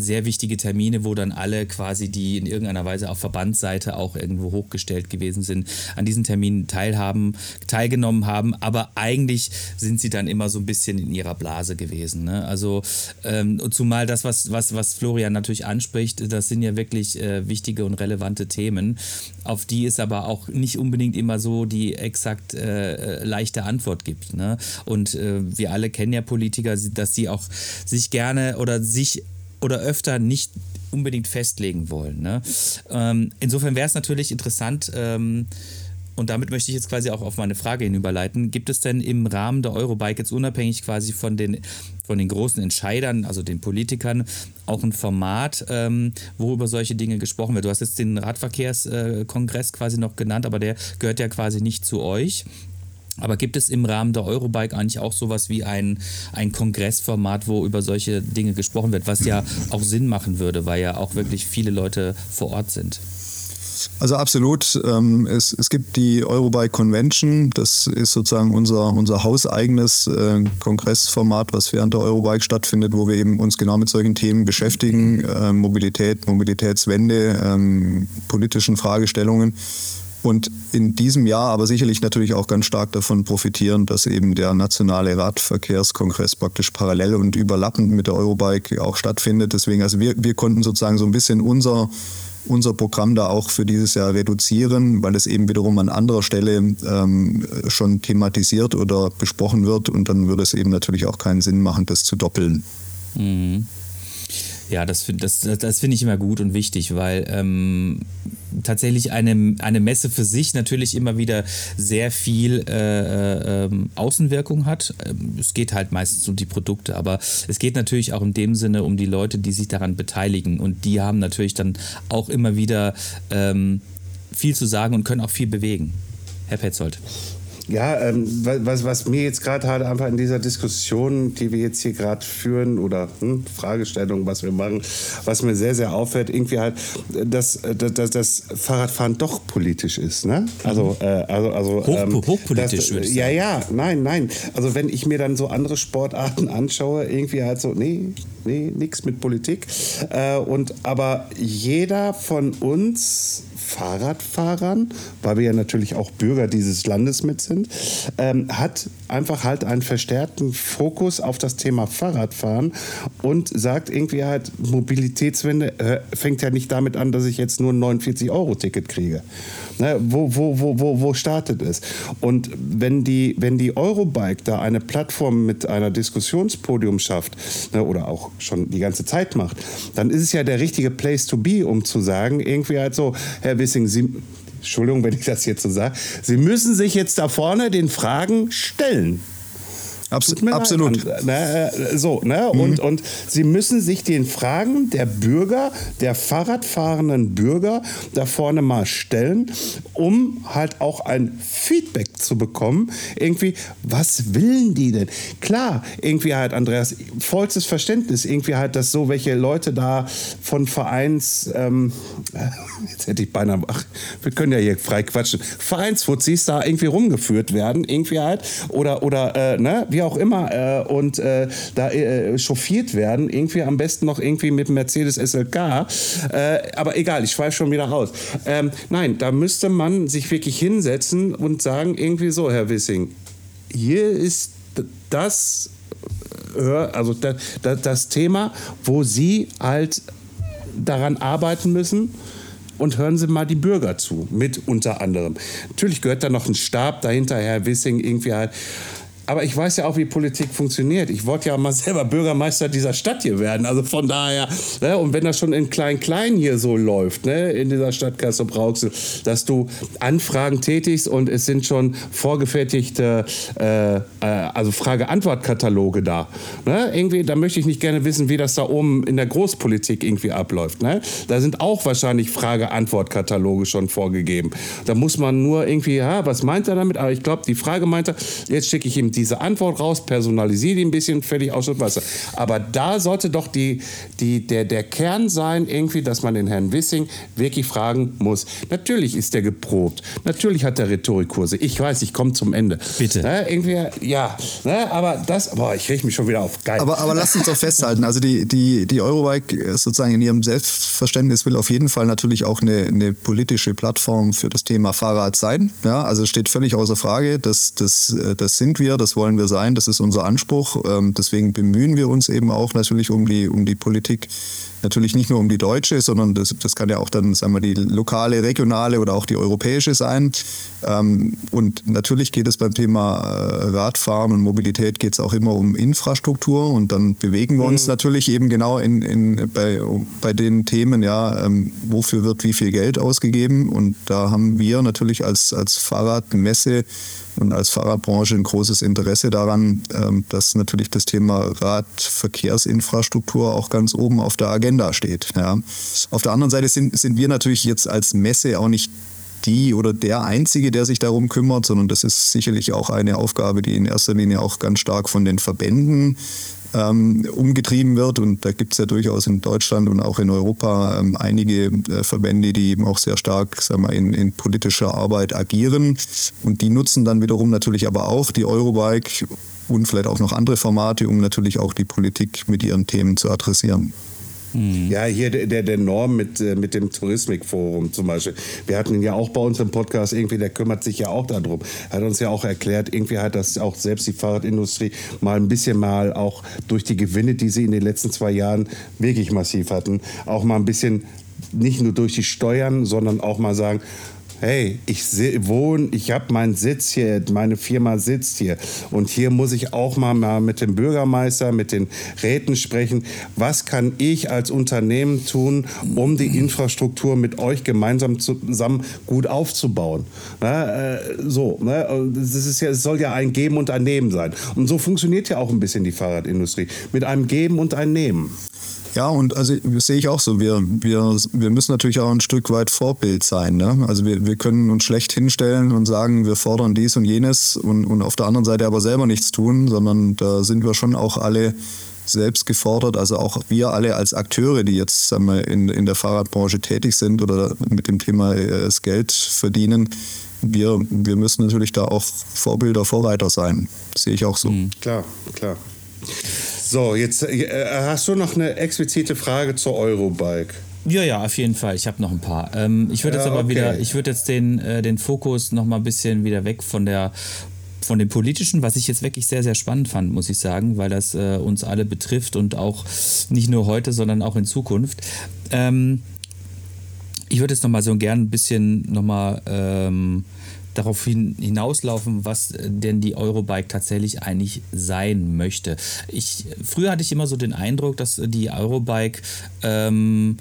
sehr wichtige Termine, wo dann alle quasi, die in irgendeiner Weise auf Verbandsseite auch irgendwo hochgestellt gewesen sind, an diesen Terminen teilhaben, teilgenommen haben. Aber eigentlich sind sie dann immer so ein bisschen in ihrer Blase gewesen. Ne? Also ähm, zumal das, was, was, was Florian natürlich anspricht, das sind ja wirklich äh, wichtige und relevante Themen, auf die es aber auch nicht unbedingt immer so die exakt äh, leichte Antwort gibt. Ne? Und äh, wir alle kennen ja Politiker, dass sie auch sich gerne oder sich oder öfter nicht unbedingt festlegen wollen. Ne? Ähm, insofern wäre es natürlich interessant, ähm, und damit möchte ich jetzt quasi auch auf meine Frage hinüberleiten. Gibt es denn im Rahmen der Eurobike jetzt unabhängig quasi von den, von den großen Entscheidern, also den Politikern, auch ein Format, ähm, wo über solche Dinge gesprochen wird? Du hast jetzt den Radverkehrskongress quasi noch genannt, aber der gehört ja quasi nicht zu euch. Aber gibt es im Rahmen der Eurobike eigentlich auch sowas wie ein, ein Kongressformat, wo über solche Dinge gesprochen wird, was ja auch Sinn machen würde, weil ja auch wirklich viele Leute vor Ort sind? Also absolut. Ähm, es, es gibt die Eurobike Convention. Das ist sozusagen unser, unser hauseigenes äh, Kongressformat, was während der Eurobike stattfindet, wo wir eben uns genau mit solchen Themen beschäftigen. Äh, Mobilität, Mobilitätswende, ähm, politischen Fragestellungen und in diesem Jahr aber sicherlich natürlich auch ganz stark davon profitieren, dass eben der nationale Radverkehrskongress praktisch parallel und überlappend mit der Eurobike auch stattfindet. Deswegen, also wir, wir konnten sozusagen so ein bisschen unser, unser Programm da auch für dieses Jahr reduzieren, weil es eben wiederum an anderer Stelle ähm, schon thematisiert oder besprochen wird und dann würde es eben natürlich auch keinen Sinn machen, das zu doppeln. Mhm. Ja, das, das, das finde ich immer gut und wichtig, weil ähm, tatsächlich eine, eine Messe für sich natürlich immer wieder sehr viel äh, äh, Außenwirkung hat. Ähm, es geht halt meistens um die Produkte, aber es geht natürlich auch in dem Sinne um die Leute, die sich daran beteiligen. Und die haben natürlich dann auch immer wieder ähm, viel zu sagen und können auch viel bewegen. Herr Petzold. Ja, ähm, was, was mir jetzt gerade halt einfach in dieser Diskussion, die wir jetzt hier gerade führen oder hm, Fragestellung, was wir machen, was mir sehr, sehr auffällt, irgendwie halt, dass, dass, dass Fahrradfahren doch politisch ist. Ne? Also, mhm. äh, also, also Hoch, ähm, hochpolitisch, das, würde ich sagen. Ja, ja, nein, nein. Also wenn ich mir dann so andere Sportarten anschaue, irgendwie halt so, nee, nee, nichts mit Politik. Äh, und aber jeder von uns Fahrradfahrern, weil wir ja natürlich auch Bürger dieses Landes mit sind, ähm, hat einfach halt einen verstärkten Fokus auf das Thema Fahrradfahren und sagt irgendwie halt, Mobilitätswende äh, fängt ja nicht damit an, dass ich jetzt nur ein 49-Euro-Ticket kriege. Ne, wo, wo, wo, wo, wo startet es? Und wenn die, wenn die Eurobike da eine Plattform mit einer Diskussionspodium schafft ne, oder auch schon die ganze Zeit macht, dann ist es ja der richtige Place to be, um zu sagen, irgendwie halt so, Herr Wissing, Sie, Entschuldigung, wenn ich das jetzt so sage, Sie müssen sich jetzt da vorne den Fragen stellen. Abs mir leid, absolut. And- ne, äh, so, ne? Mhm. Und, und sie müssen sich den Fragen der Bürger, der Fahrradfahrenden Bürger da vorne mal stellen, um halt auch ein Feedback zu bekommen. Irgendwie, was willen die denn? Klar, irgendwie halt, Andreas, vollstes Verständnis, irgendwie halt, dass so welche Leute da von Vereins, ähm, [laughs] jetzt hätte ich beinahe, ach, wir können ja hier frei quatschen, Vereinsfuzis da irgendwie rumgeführt werden, irgendwie halt, oder, oder äh, ne, wie auch immer, äh, und äh, da äh, chauffiert werden, irgendwie am besten noch irgendwie mit Mercedes SLK, äh, aber egal, ich schweife schon wieder raus. Ähm, nein, da müsste man sich wirklich hinsetzen und sagen, irgendwie so, Herr Wissing, hier ist das, äh, also da, da, das Thema, wo Sie halt daran arbeiten müssen. Und hören Sie mal die Bürger zu, mit unter anderem. Natürlich gehört da noch ein Stab dahinter, Herr Wissing, irgendwie halt. Aber ich weiß ja auch, wie Politik funktioniert. Ich wollte ja mal [laughs] selber Bürgermeister dieser Stadt hier werden. Also von daher, ne, und wenn das schon in Klein-Klein hier so läuft, ne, in dieser Stadt Kassel-Brauxel, dass du Anfragen tätigst und es sind schon vorgefertigte äh, äh, also Frage-Antwort-Kataloge da. Ne? Irgendwie, da möchte ich nicht gerne wissen, wie das da oben in der Großpolitik irgendwie abläuft. Ne? Da sind auch wahrscheinlich Frage-Antwort-Kataloge schon vorgegeben. Da muss man nur irgendwie, ja, was meint er damit? Aber ich glaube, die Frage meint er, jetzt schicke ich ihm diese Antwort raus, personalisiere die ein bisschen, fertig, aus und Wasser. Aber da sollte doch die, die, der, der Kern sein, irgendwie, dass man den Herrn Wissing wirklich fragen muss. Natürlich ist der geprobt. Natürlich hat er Rhetorikkurse. Ich weiß, ich komme zum Ende. Bitte. Ne, irgendwie, ja. Ne, aber das, boah, ich rieche mich schon wieder auf. Geil. Aber, aber lasst uns doch festhalten, also die, die, die Eurobike sozusagen in ihrem Selbstverständnis will auf jeden Fall natürlich auch eine, eine politische Plattform für das Thema Fahrrad sein. Ja, also steht völlig außer Frage, das, das, äh, das sind wir, das wollen wir sein, das ist unser Anspruch. Ähm, Deswegen bemühen wir uns eben auch natürlich um die, um die Politik. Natürlich nicht nur um die deutsche, sondern das, das kann ja auch dann, sagen wir, die lokale, regionale oder auch die europäische sein. Ähm, und natürlich geht es beim Thema äh, Radfahren und Mobilität geht es auch immer um Infrastruktur. Und dann bewegen wir uns natürlich eben genau in, in, bei, bei den Themen, ja, ähm, wofür wird wie viel Geld ausgegeben. Und da haben wir natürlich als, als Fahrradmesse und als Fahrradbranche ein großes Interesse daran, ähm, dass natürlich das Thema Radverkehrsinfrastruktur auch ganz oben auf der Agenda steht. Ja. Auf der anderen Seite sind, sind wir natürlich jetzt als Messe auch nicht die oder der Einzige, der sich darum kümmert, sondern das ist sicherlich auch eine Aufgabe, die in erster Linie auch ganz stark von den Verbänden ähm, umgetrieben wird. Und da gibt es ja durchaus in Deutschland und auch in Europa ähm, einige äh, Verbände, die eben auch sehr stark sagen wir, in, in politischer Arbeit agieren. Und die nutzen dann wiederum natürlich aber auch die Eurobike und vielleicht auch noch andere Formate, um natürlich auch die Politik mit ihren Themen zu adressieren. Ja, hier der, der, der Norm mit, äh, mit dem Touristikforum zum Beispiel. Wir hatten ihn ja auch bei uns im Podcast, irgendwie, der kümmert sich ja auch darum. Hat uns ja auch erklärt, irgendwie hat das auch selbst die Fahrradindustrie mal ein bisschen mal auch durch die Gewinne, die sie in den letzten zwei Jahren wirklich massiv hatten, auch mal ein bisschen nicht nur durch die Steuern, sondern auch mal sagen, hey, ich wohne, ich habe meinen Sitz hier, meine Firma sitzt hier und hier muss ich auch mal, mal mit dem Bürgermeister, mit den Räten sprechen. Was kann ich als Unternehmen tun, um die Infrastruktur mit euch gemeinsam zusammen gut aufzubauen? Na, äh, so, ne? das ist ja, es soll ja ein Geben und ein Nehmen sein. Und so funktioniert ja auch ein bisschen die Fahrradindustrie mit einem Geben und ein Nehmen. Ja, und also sehe ich auch so. Wir, wir, wir müssen natürlich auch ein Stück weit Vorbild sein. Ne? Also wir, wir können uns schlecht hinstellen und sagen, wir fordern dies und jenes und, und auf der anderen Seite aber selber nichts tun, sondern da sind wir schon auch alle selbst gefordert, also auch wir alle als Akteure, die jetzt sagen wir, in, in der Fahrradbranche tätig sind oder mit dem Thema äh, das Geld verdienen, wir, wir müssen natürlich da auch Vorbilder, Vorreiter sein. Das sehe ich auch so. Mhm. Klar, klar. So, jetzt äh, hast du noch eine explizite Frage zur Eurobike. Ja, ja, auf jeden Fall. Ich habe noch ein paar. Ähm, ich würde Ja, jetzt aber okay. wieder, ich würde jetzt den, äh, den Fokus noch mal ein bisschen wieder weg von der von dem Politischen, was ich jetzt wirklich sehr, sehr spannend fand, muss ich sagen, weil das äh, uns alle betrifft und auch nicht nur heute, sondern auch in Zukunft. Ähm, ich würde jetzt noch mal so gern ein bisschen noch mal ähm, darauf hin, hinauslaufen, was denn die Eurobike tatsächlich eigentlich sein möchte. Ich, früher hatte ich immer so den Eindruck, dass die Eurobike ähm,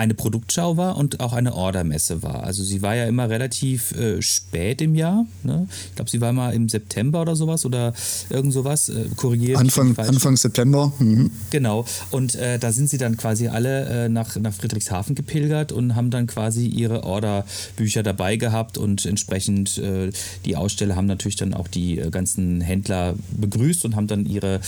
eine Produktschau war und auch eine Ordermesse war. Also sie war ja immer relativ äh, spät im Jahr. Ne? Ich glaube, sie war mal im September oder sowas oder irgend sowas. Äh, korrigiert. Anfang, Anfang September. Mhm. Genau. Und äh, da sind sie dann quasi alle äh, nach, nach Friedrichshafen gepilgert und haben dann quasi ihre Orderbücher dabei gehabt und entsprechend äh, die Aussteller haben natürlich dann auch die äh, ganzen Händler begrüßt und haben dann ihre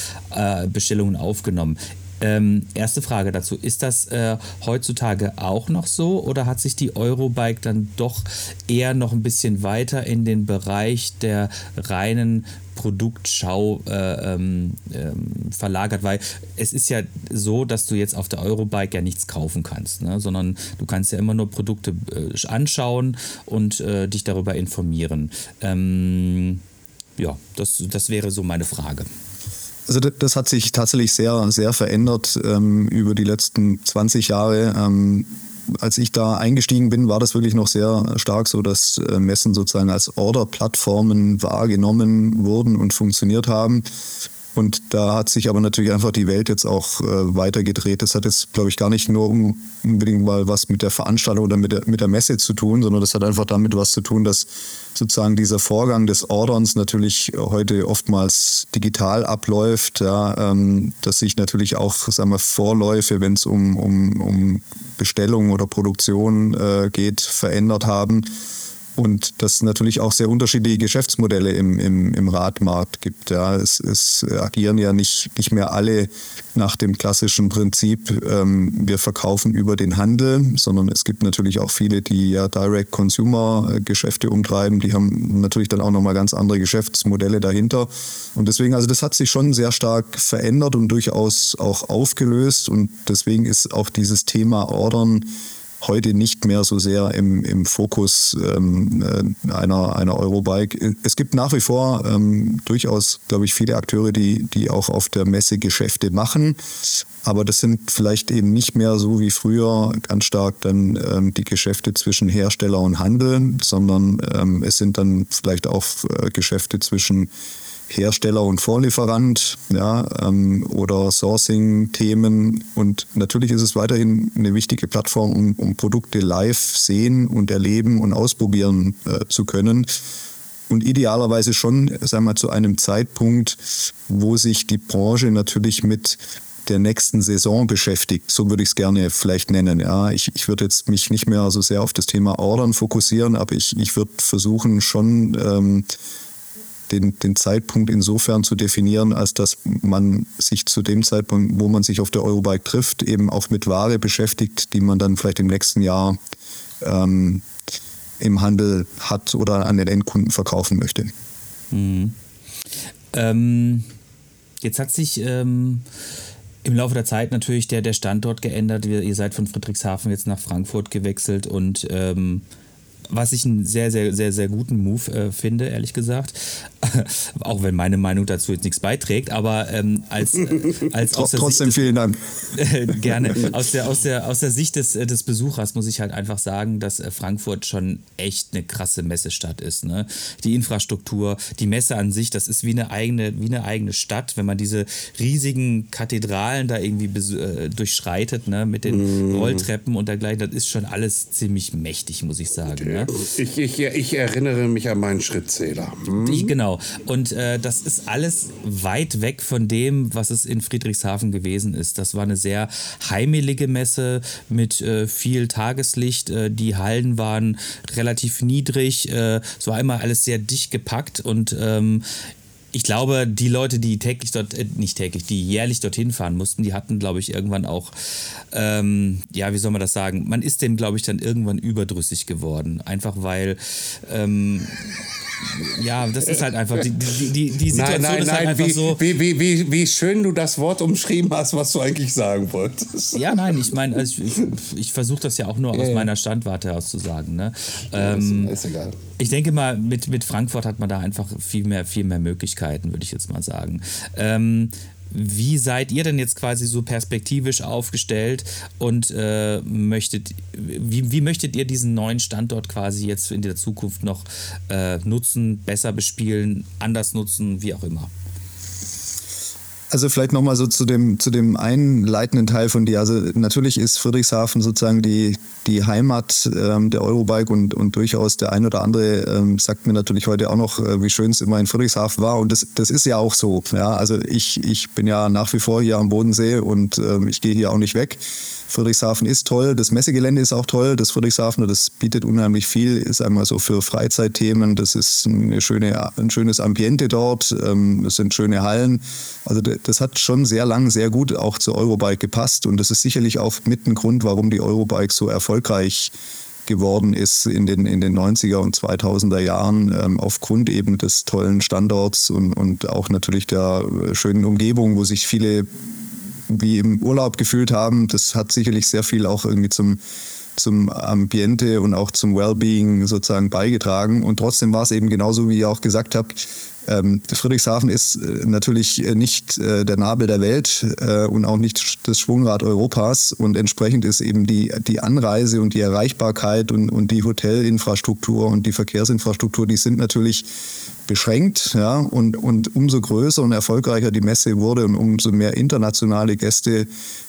Bestellungen aufgenommen. Ähm, erste Frage dazu. Ist das äh, heutzutage auch noch so oder hat sich die Eurobike dann doch eher noch ein bisschen weiter in den Bereich der reinen Produktschau äh, ähm, ähm, verlagert, weil es ist ja so, dass du jetzt auf der Eurobike ja nichts kaufen kannst, ne? sondern du kannst ja immer nur Produkte äh, anschauen und äh, dich darüber informieren. Ähm, ja, das, das wäre so meine Frage. Also das hat sich tatsächlich sehr, sehr verändert ähm, über die letzten 20 Jahre. Ähm, als ich da eingestiegen bin, war das wirklich noch sehr stark so, dass äh, Messen sozusagen als Order-Plattformen wahrgenommen wurden und funktioniert haben. Und da hat sich aber natürlich einfach die Welt jetzt auch äh, weitergedreht. Das hat jetzt, glaube ich, gar nicht nur unbedingt mal was mit der Veranstaltung oder mit der, mit der Messe zu tun, sondern das hat einfach damit was zu tun, dass sozusagen dieser Vorgang des Orderns natürlich heute oftmals digital abläuft, ja, ähm, dass sich natürlich auch sagen wir, Vorläufe, wenn es um, um, um Bestellung oder Produktion äh, geht, verändert haben und dass natürlich auch sehr unterschiedliche Geschäftsmodelle im, im, im Radmarkt gibt. Ja. Es, es agieren ja nicht, nicht mehr alle nach dem klassischen Prinzip, ähm, wir verkaufen über den Handel, sondern es gibt natürlich auch viele, die ja Direct-Consumer-Geschäfte umtreiben. Die haben natürlich dann auch nochmal ganz andere Geschäftsmodelle dahinter. Und deswegen, also das hat sich schon sehr stark verändert und durchaus auch aufgelöst. Und deswegen ist auch dieses Thema Ordern heute nicht mehr so sehr im, im Fokus ähm, äh, einer, einer Eurobike. Es gibt nach wie vor ähm, durchaus, glaube ich, viele Akteure, die, die auch auf der Messe Geschäfte machen. Aber das sind vielleicht eben nicht mehr so wie früher ganz stark dann ähm, die Geschäfte zwischen Hersteller und Handel, sondern ähm, es sind dann vielleicht auch äh, Geschäfte zwischen Hersteller und Vorlieferant ja, ähm, oder Sourcing-Themen. Und natürlich ist es weiterhin eine wichtige Plattform, um, um Produkte live sehen und erleben und ausprobieren äh, zu können. Und idealerweise schon, sagen wir, zu einem Zeitpunkt, wo sich die Branche natürlich mit der nächsten Saison beschäftigt. So würde ich es gerne vielleicht nennen. Ja, ich, ich würde jetzt mich nicht mehr so sehr auf das Thema Ordern fokussieren, aber ich, ich würde versuchen, schon ähm, den, den Zeitpunkt insofern zu definieren, als dass man sich zu dem Zeitpunkt, wo man sich auf der Eurobike trifft, eben auch mit Ware beschäftigt, die man dann vielleicht im nächsten Jahr ähm, im Handel hat oder an den Endkunden verkaufen möchte. Mhm. Ähm, jetzt hat sich ähm, im Laufe der Zeit natürlich der, der Standort geändert. Ihr seid von Friedrichshafen jetzt nach Frankfurt gewechselt und ähm, was ich einen sehr, sehr, sehr, sehr guten Move äh, finde, ehrlich gesagt. [laughs] Auch wenn meine Meinung dazu jetzt nichts beiträgt, aber ähm, als, äh, [laughs] als aus Trotzdem des, vielen Dank. [laughs] gerne. Aus der, aus der, aus der Sicht des, äh, des Besuchers muss ich halt einfach sagen, dass äh, Frankfurt schon echt eine krasse Messestadt ist. Ne? Die Infrastruktur, die Messe an sich, das ist wie eine eigene, wie eine eigene Stadt, wenn man diese riesigen Kathedralen da irgendwie äh, durchschreitet, ne? mit den mm. Rolltreppen und dergleichen, das ist schon alles ziemlich mächtig, muss ich sagen. Ne? Ich, ich, ich erinnere mich an meinen Schrittzähler. Hm? Ich, genau. Und äh, das ist alles weit weg von dem, was es in Friedrichshafen gewesen ist. Das war eine sehr heimelige Messe mit äh, viel Tageslicht. Äh, die Hallen waren relativ niedrig. Äh, es war immer alles sehr dicht gepackt und ähm, ich glaube, die Leute, die täglich dort, äh, nicht täglich, die jährlich dorthin fahren mussten, die hatten, glaube ich, irgendwann auch, ähm, ja, wie soll man das sagen? Man ist dem, glaube ich, dann irgendwann überdrüssig geworden. Einfach weil ähm, ja, das ist halt einfach, die, die, die, die Situation nein, nein, ist halt nein, einfach wie, so. Wie, wie, wie, wie schön du das Wort umschrieben hast, was du eigentlich sagen wolltest. Ja, nein, ich meine, also ich, ich versuche das ja auch nur aus meiner Standwarte heraus zu sagen. Ne? Ähm, ist, ist egal. Ich denke mal, mit, mit Frankfurt hat man da einfach viel mehr, viel mehr Möglichkeiten, würde ich jetzt mal sagen. Ähm, wie seid ihr denn jetzt quasi so perspektivisch aufgestellt und äh, möchtet, wie, wie möchtet ihr diesen neuen Standort quasi jetzt in der Zukunft noch äh, nutzen, besser bespielen, anders nutzen, wie auch immer? Also vielleicht nochmal so zu dem, zu dem einleitenden Teil von dir. Also natürlich ist Friedrichshafen sozusagen die, die Heimat ähm, der Eurobike und, und durchaus der ein oder andere ähm, sagt mir natürlich heute auch noch, äh, wie schön es immer in Friedrichshafen war. Und das, das ist ja auch so. Ja? Also ich, ich bin ja nach wie vor hier am Bodensee und ähm, ich gehe hier auch nicht weg. Friedrichshafen ist toll, das Messegelände ist auch toll, das Friedrichshafen, das bietet unheimlich viel, ist einmal so für Freizeitthemen, das ist eine schöne, ein schönes Ambiente dort, ähm, es sind schöne Hallen. Also das hat schon sehr lang sehr gut auch zur Eurobike gepasst und das ist sicherlich auch mit ein Grund, warum die Eurobike so erfolgreich geworden ist in den, in den 90er und 2000er Jahren ähm, aufgrund eben des tollen Standorts und, und auch natürlich der schönen Umgebung, wo sich viele wie im Urlaub gefühlt haben. Das hat sicherlich sehr viel auch irgendwie zum, zum Ambiente und auch zum Wellbeing sozusagen beigetragen. Und trotzdem war es eben genauso, wie ihr auch gesagt habt, ähm, Friedrichshafen ist äh, natürlich äh, nicht äh, der Nabel der Welt äh, und auch nicht das Schwungrad Europas. Und entsprechend ist eben die, die Anreise und die Erreichbarkeit und, und die Hotelinfrastruktur und die Verkehrsinfrastruktur, die sind natürlich beschränkt. Ja? Und, und umso größer und erfolgreicher die Messe wurde und umso mehr internationale Gäste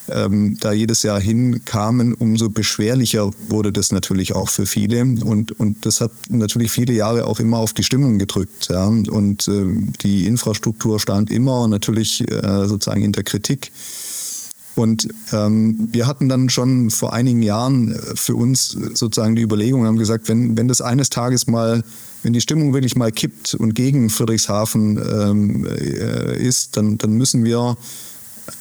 ähm, da jedes Jahr hinkamen, umso beschwerlicher wurde das natürlich auch für viele. Und, und das hat natürlich viele Jahre auch immer auf die Stimmung gedrückt. Ja? Und äh, die Infrastruktur stand immer natürlich äh, sozusagen in der Kritik. Und ähm, wir hatten dann schon vor einigen Jahren äh, für uns sozusagen die Überlegung, haben gesagt, wenn, wenn das eines Tages mal, wenn die Stimmung wirklich mal kippt und gegen Friedrichshafen ähm, äh, ist, dann, dann müssen wir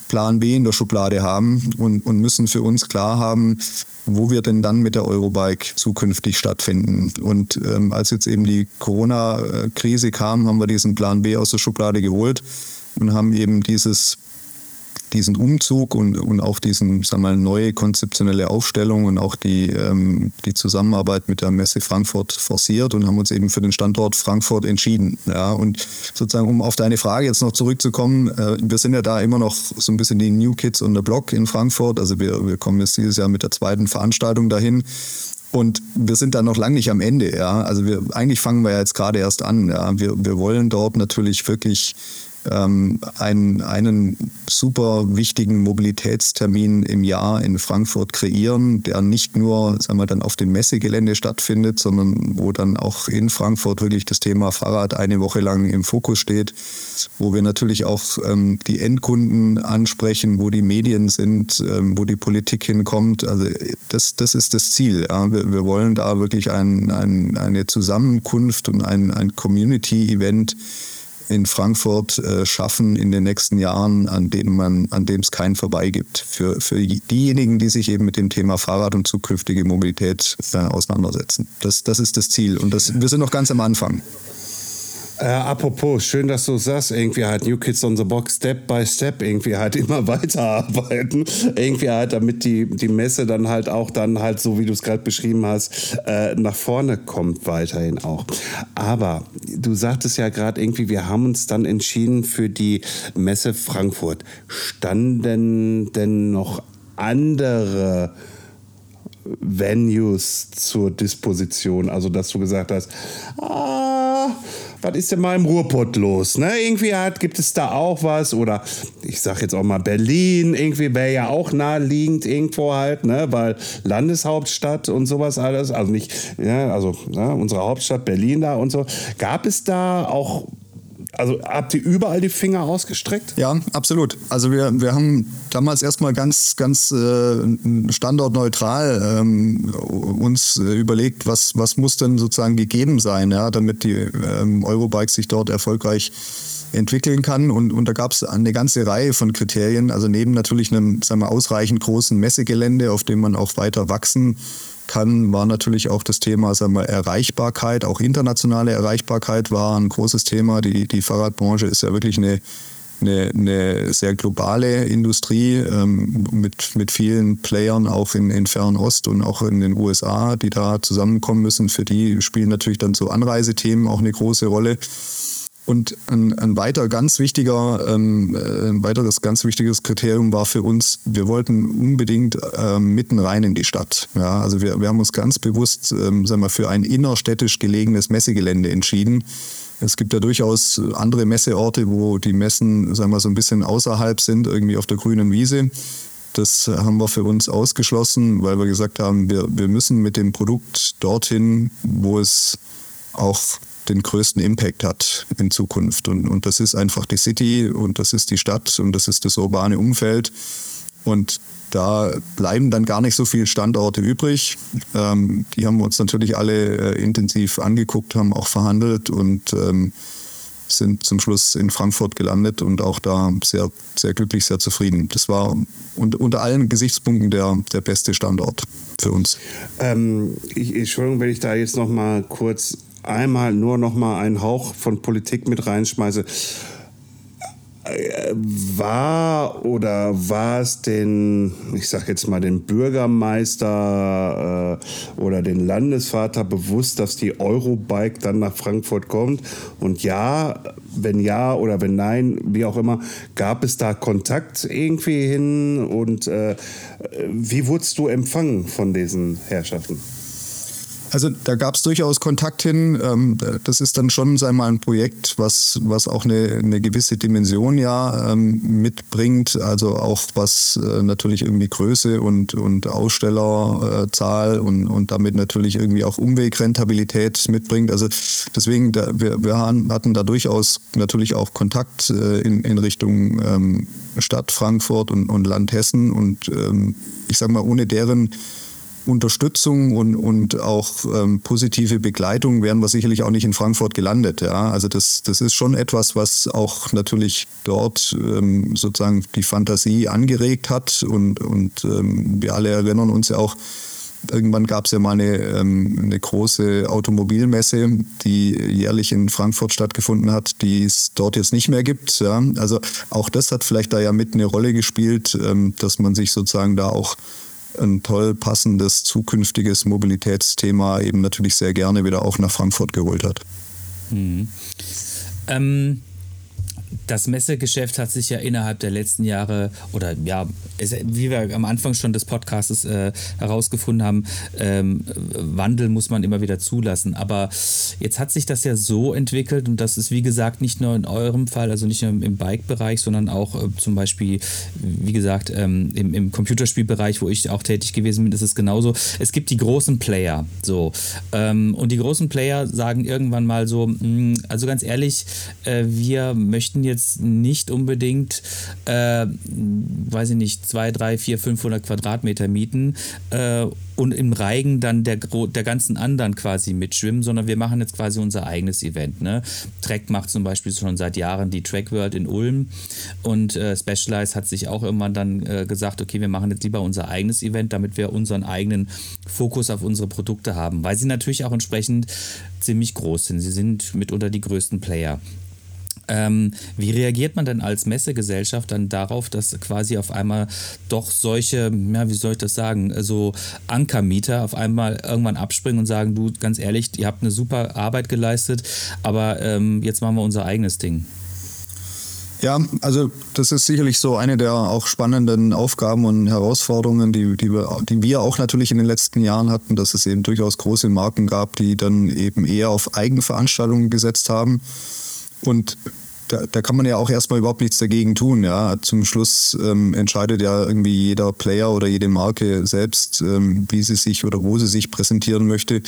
Plan B in der Schublade haben und, und müssen für uns klar haben, wo wir denn dann mit der Eurobike zukünftig stattfinden. Und ähm, als jetzt eben die Corona-Krise kam, haben wir diesen Plan B aus der Schublade geholt und haben eben dieses diesen Umzug und, und auch diesen, sagen wir mal, neue konzeptionelle Aufstellung und auch die, ähm, die Zusammenarbeit mit der Messe Frankfurt forciert und haben uns eben für den Standort Frankfurt entschieden. Ja, und sozusagen, um auf deine Frage jetzt noch zurückzukommen, äh, wir sind ja da immer noch so ein bisschen die New Kids on the Block in Frankfurt. Also wir, wir kommen jetzt dieses Jahr mit der zweiten Veranstaltung dahin. Und wir sind da noch lange nicht am Ende, ja. Also wir, eigentlich fangen wir ja jetzt gerade erst an, ja. Wir, wir wollen dort natürlich wirklich ähm, einen, einen super wichtigen Mobilitätstermin im Jahr in Frankfurt kreieren, der nicht nur sagen wir, dann auf dem Messegelände stattfindet, sondern wo dann auch in Frankfurt wirklich das Thema Fahrrad eine Woche lang im Fokus steht, wo wir natürlich auch ähm, die Endkunden ansprechen, wo die Medien sind, ähm, wo die Politik hinkommt. Also das, das ist das Ziel. Ja. Wir, wir wollen da wirklich ein, ein, eine Zusammenkunft und ein, ein Community-Event in Frankfurt äh, schaffen in den nächsten Jahren, an dem man, an dem es kein Vorbei gibt. Für, für diejenigen, die sich eben mit dem Thema Fahrrad und zukünftige Mobilität äh, auseinandersetzen. Das, das ist das Ziel. Und das, wir sind noch ganz am Anfang. Äh, apropos, schön, dass du sagst, irgendwie halt New Kids on the Box Step by Step irgendwie halt immer [laughs] weiterarbeiten. Irgendwie halt, damit die, die Messe dann halt auch dann halt, so wie du es gerade beschrieben hast, äh, nach vorne kommt weiterhin auch. Aber du sagtest ja gerade irgendwie, wir haben uns dann entschieden für die Messe Frankfurt. Standen denn noch andere Venues zur Disposition? Also, dass du gesagt hast, ah, was ist denn mal im Ruhrpott los? Ne? Irgendwie hat, gibt es da auch was oder ich sag jetzt auch mal Berlin, irgendwie wäre ja auch naheliegend irgendwo halt, ne? weil Landeshauptstadt und sowas alles, also nicht, ja, also ne? unsere Hauptstadt Berlin da und so. Gab es da auch also habt ihr überall die Finger ausgestreckt? Ja, absolut. Also wir, wir haben damals erstmal ganz, ganz äh, standortneutral ähm, uns äh, überlegt, was, was muss denn sozusagen gegeben sein, ja, damit die ähm, Eurobike sich dort erfolgreich entwickeln kann. Und, und da gab es eine ganze Reihe von Kriterien. Also neben natürlich einem sagen wir, ausreichend großen Messegelände, auf dem man auch weiter wachsen kann, war natürlich auch das Thema sagen wir, Erreichbarkeit, auch internationale Erreichbarkeit war ein großes Thema. Die, die Fahrradbranche ist ja wirklich eine, eine, eine sehr globale Industrie ähm, mit, mit vielen Playern auch in, in Fernost und auch in den USA, die da zusammenkommen müssen. Für die spielen natürlich dann so Anreisethemen auch eine große Rolle. Und ein, ein weiter ganz wichtiger, ähm, äh, ein weiteres ganz wichtiges Kriterium war für uns, wir wollten unbedingt ähm, mitten rein in die Stadt. Ja, also wir, wir haben uns ganz bewusst, ähm, sagen wir, für ein innerstädtisch gelegenes Messegelände entschieden. Es gibt ja durchaus andere Messeorte, wo die Messen, sagen wir, so ein bisschen außerhalb sind, irgendwie auf der grünen Wiese. Das haben wir für uns ausgeschlossen, weil wir gesagt haben, wir, wir müssen mit dem Produkt dorthin, wo es auch den größten Impact hat in Zukunft. Und, und das ist einfach die City und das ist die Stadt und das ist das urbane Umfeld. Und da bleiben dann gar nicht so viele Standorte übrig. Ähm, die haben wir uns natürlich alle äh, intensiv angeguckt, haben auch verhandelt und ähm, sind zum Schluss in Frankfurt gelandet und auch da sehr, sehr glücklich, sehr zufrieden. Das war unter, unter allen Gesichtspunkten der, der beste Standort für uns. Ähm, ich, Entschuldigung, wenn ich da jetzt noch mal kurz einmal nur noch mal einen Hauch von Politik mit reinschmeiße. War oder war es den, ich sag jetzt mal, den Bürgermeister äh, oder den Landesvater bewusst, dass die Eurobike dann nach Frankfurt kommt? Und ja, wenn ja oder wenn nein, wie auch immer, gab es da Kontakt irgendwie hin? Und äh, wie wurdest du empfangen von diesen Herrschaften? Also da gab es durchaus Kontakt hin. Ähm, das ist dann schon sei mal ein Projekt, was, was auch eine, eine gewisse Dimension ja ähm, mitbringt. Also auch was äh, natürlich irgendwie Größe und, und Ausstellerzahl und, und damit natürlich irgendwie auch Umwegrentabilität mitbringt. Also deswegen, wir, wir hatten da durchaus natürlich auch Kontakt äh, in, in Richtung ähm, Stadt Frankfurt und, und Land Hessen. Und ich sage mal, ohne deren Unterstützung und, und auch ähm, positive Begleitung wären wir sicherlich auch nicht in Frankfurt gelandet. Ja? Also das, das ist schon etwas, was auch natürlich dort ähm, sozusagen die Fantasie angeregt hat. Und, und ähm, wir alle erinnern uns ja auch, irgendwann gab es ja mal eine, ähm, eine große Automobilmesse, die jährlich in Frankfurt stattgefunden hat, die es dort jetzt nicht mehr gibt. Ja? Also auch das hat vielleicht da ja mit eine Rolle gespielt, ähm, dass man sich sozusagen da auch ein toll passendes zukünftiges Mobilitätsthema eben natürlich sehr gerne wieder auch nach Frankfurt geholt hat. Mhm. Ähm, das Messegeschäft hat sich ja innerhalb der letzten Jahre oder ja, es, wie wir am Anfang schon des Podcasts äh, herausgefunden haben, ähm, Wandel muss man immer wieder zulassen. Aber jetzt hat sich das ja so entwickelt und das ist wie gesagt nicht nur in eurem Fall, also nicht nur im Bike-Bereich, sondern auch äh, zum Beispiel, wie gesagt, ähm, im, im Computerspielbereich, wo ich auch tätig gewesen bin, ist es genauso. Es gibt die großen Player, so ähm, und die großen Player sagen irgendwann mal so, mh, hm, also ganz ehrlich, äh, wir möchten jetzt jetzt nicht unbedingt, äh, weiß ich nicht, 2, 3, 4, 500 Quadratmeter mieten äh, und im Reigen dann der, der ganzen anderen quasi mitschwimmen, sondern wir machen jetzt quasi unser eigenes Event. Ne? Trek macht zum Beispiel schon seit Jahren die Track World in Ulm und äh, Specialized hat sich auch irgendwann dann äh, gesagt, okay, wir machen jetzt lieber unser eigenes Event, damit wir unseren eigenen Fokus auf unsere Produkte haben, weil sie natürlich auch entsprechend ziemlich groß sind. Sie sind mitunter die größten Player. Ähm, wie reagiert man denn als Messegesellschaft dann darauf, dass quasi auf einmal doch solche, ja, wie soll ich das sagen, so Ankermieter auf einmal irgendwann abspringen und sagen, du, ganz ehrlich, ihr habt eine super Arbeit geleistet, aber ähm, jetzt machen wir unser eigenes Ding? Ja, also das ist sicherlich so eine der auch spannenden Aufgaben und Herausforderungen, die, die, wir, die wir auch natürlich in den letzten Jahren hatten, dass es eben durchaus große Marken gab, die dann eben eher auf Eigenveranstaltungen gesetzt haben und da, da, kann man ja auch erstmal überhaupt nichts dagegen tun. Ja. Zum Schluss ähm, entscheidet ja irgendwie jeder Player oder jede Marke selbst, ähm, wie sie sich oder wo sie sich präsentieren möchte.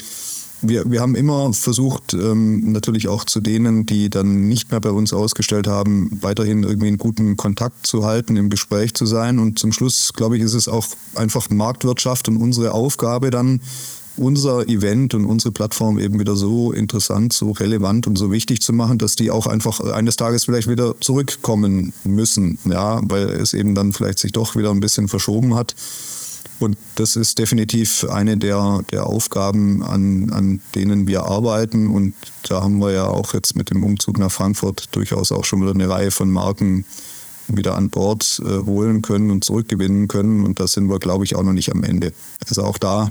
Wir, wir haben immer versucht, ähm, natürlich auch zu denen, die dann nicht mehr bei uns ausgestellt haben, weiterhin irgendwie einen guten Kontakt zu halten, im Gespräch zu sein. Und zum Schluss, glaube ich, ist es auch einfach Marktwirtschaft und unsere Aufgabe dann, unser Event und unsere Plattform eben wieder so interessant, so relevant und so wichtig zu machen, dass die auch einfach eines Tages vielleicht wieder zurückkommen müssen, ja, weil es eben dann vielleicht sich doch wieder ein bisschen verschoben hat. Und das ist definitiv eine der, der Aufgaben, an, an denen wir arbeiten. Und da haben wir ja auch jetzt mit dem Umzug nach Frankfurt durchaus auch schon wieder eine Reihe von Marken wieder an Bord äh, holen können und zurückgewinnen können. Und da sind wir, glaube ich, auch noch nicht am Ende. Also auch da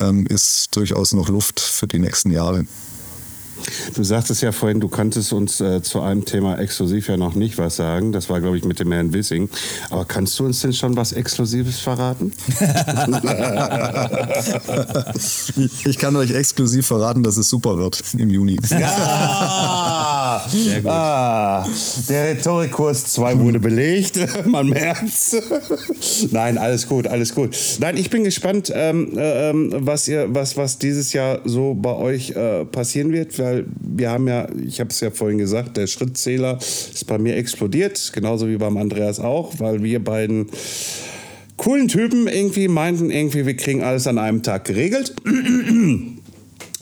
ähm, ist durchaus noch Luft für die nächsten Jahre. Du sagtest ja vorhin, du kanntest uns äh, zu einem Thema exklusiv ja noch nicht was sagen. Das war, glaube ich, mit dem Herrn Wissing. Aber kannst du uns denn schon was Exklusives verraten? [laughs] ich kann euch exklusiv verraten, dass es super wird im Juni. Ja! [laughs] Sehr gut. Ah, der Rhetorikkurs 2 wurde belegt, [laughs] man merkt's. Nein, alles gut, alles gut. Nein, ich bin gespannt, ähm, äh, was, ihr, was, was dieses Jahr so bei euch äh, passieren wird, weil wir haben ja, ich habe es ja vorhin gesagt, der Schrittzähler ist bei mir explodiert, genauso wie beim Andreas auch, weil wir beiden coolen Typen irgendwie meinten, irgendwie, wir kriegen alles an einem Tag geregelt. [clears throat]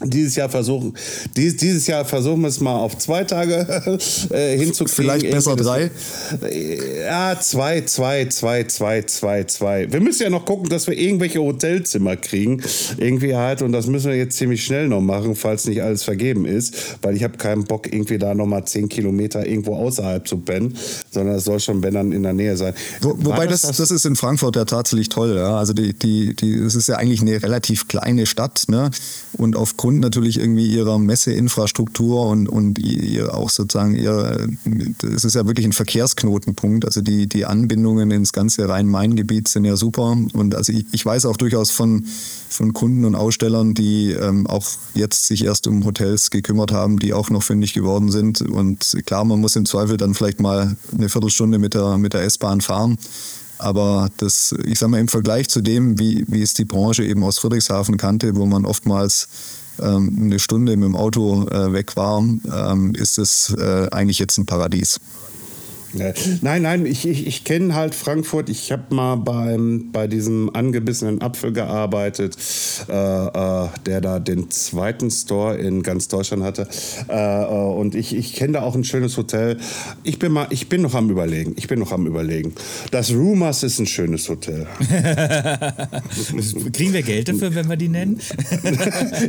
Dieses Jahr versuchen, dies, dieses Jahr versuchen wir es mal auf zwei Tage [laughs] äh, hinzukriegen. Vielleicht besser drei? Ja, zwei, zwei, zwei, zwei, zwei, zwei. Wir müssen ja noch gucken, dass wir irgendwelche Hotelzimmer kriegen. Irgendwie halt, und das müssen wir jetzt ziemlich schnell noch machen, falls nicht alles vergeben ist, weil ich habe keinen Bock, irgendwie da nochmal zehn Kilometer irgendwo außerhalb zu pennen, sondern es soll schon, wenn dann in der Nähe sein. Wo, wobei das, das, das ist in Frankfurt ja tatsächlich toll. Ja? Also die, die, die, es ist ja eigentlich eine relativ kleine Stadt, ne? Und aufgrund natürlich irgendwie ihrer Messeinfrastruktur und, und ihr auch sozusagen ihr, es ist ja wirklich ein Verkehrsknotenpunkt. Also die, die Anbindungen ins ganze Rhein-Main-Gebiet sind ja super. Und also ich, ich weiß auch durchaus von, von Kunden und Ausstellern, die ähm, auch jetzt sich erst um Hotels gekümmert haben, die auch noch fündig geworden sind. Und klar, man muss im Zweifel dann vielleicht mal eine Viertelstunde mit der, mit der S-Bahn fahren. Aber das, ich sage mal, im Vergleich zu dem, wie, wie es die Branche eben aus Friedrichshafen kannte, wo man oftmals eine Stunde mit dem Auto äh, weg war, ähm, ist es äh, eigentlich jetzt ein Paradies. Nein, nein, ich, ich, ich kenne halt Frankfurt. Ich habe mal beim, bei diesem angebissenen Apfel gearbeitet, äh, äh, der da den zweiten Store in ganz Deutschland hatte. Äh, äh und ich, ich kenne da auch ein schönes Hotel. Ich bin, mal, ich bin noch am Überlegen. Ich bin noch am Überlegen. Das Rumors ist ein schönes Hotel. [laughs] Kriegen wir Geld dafür, wenn wir die nennen?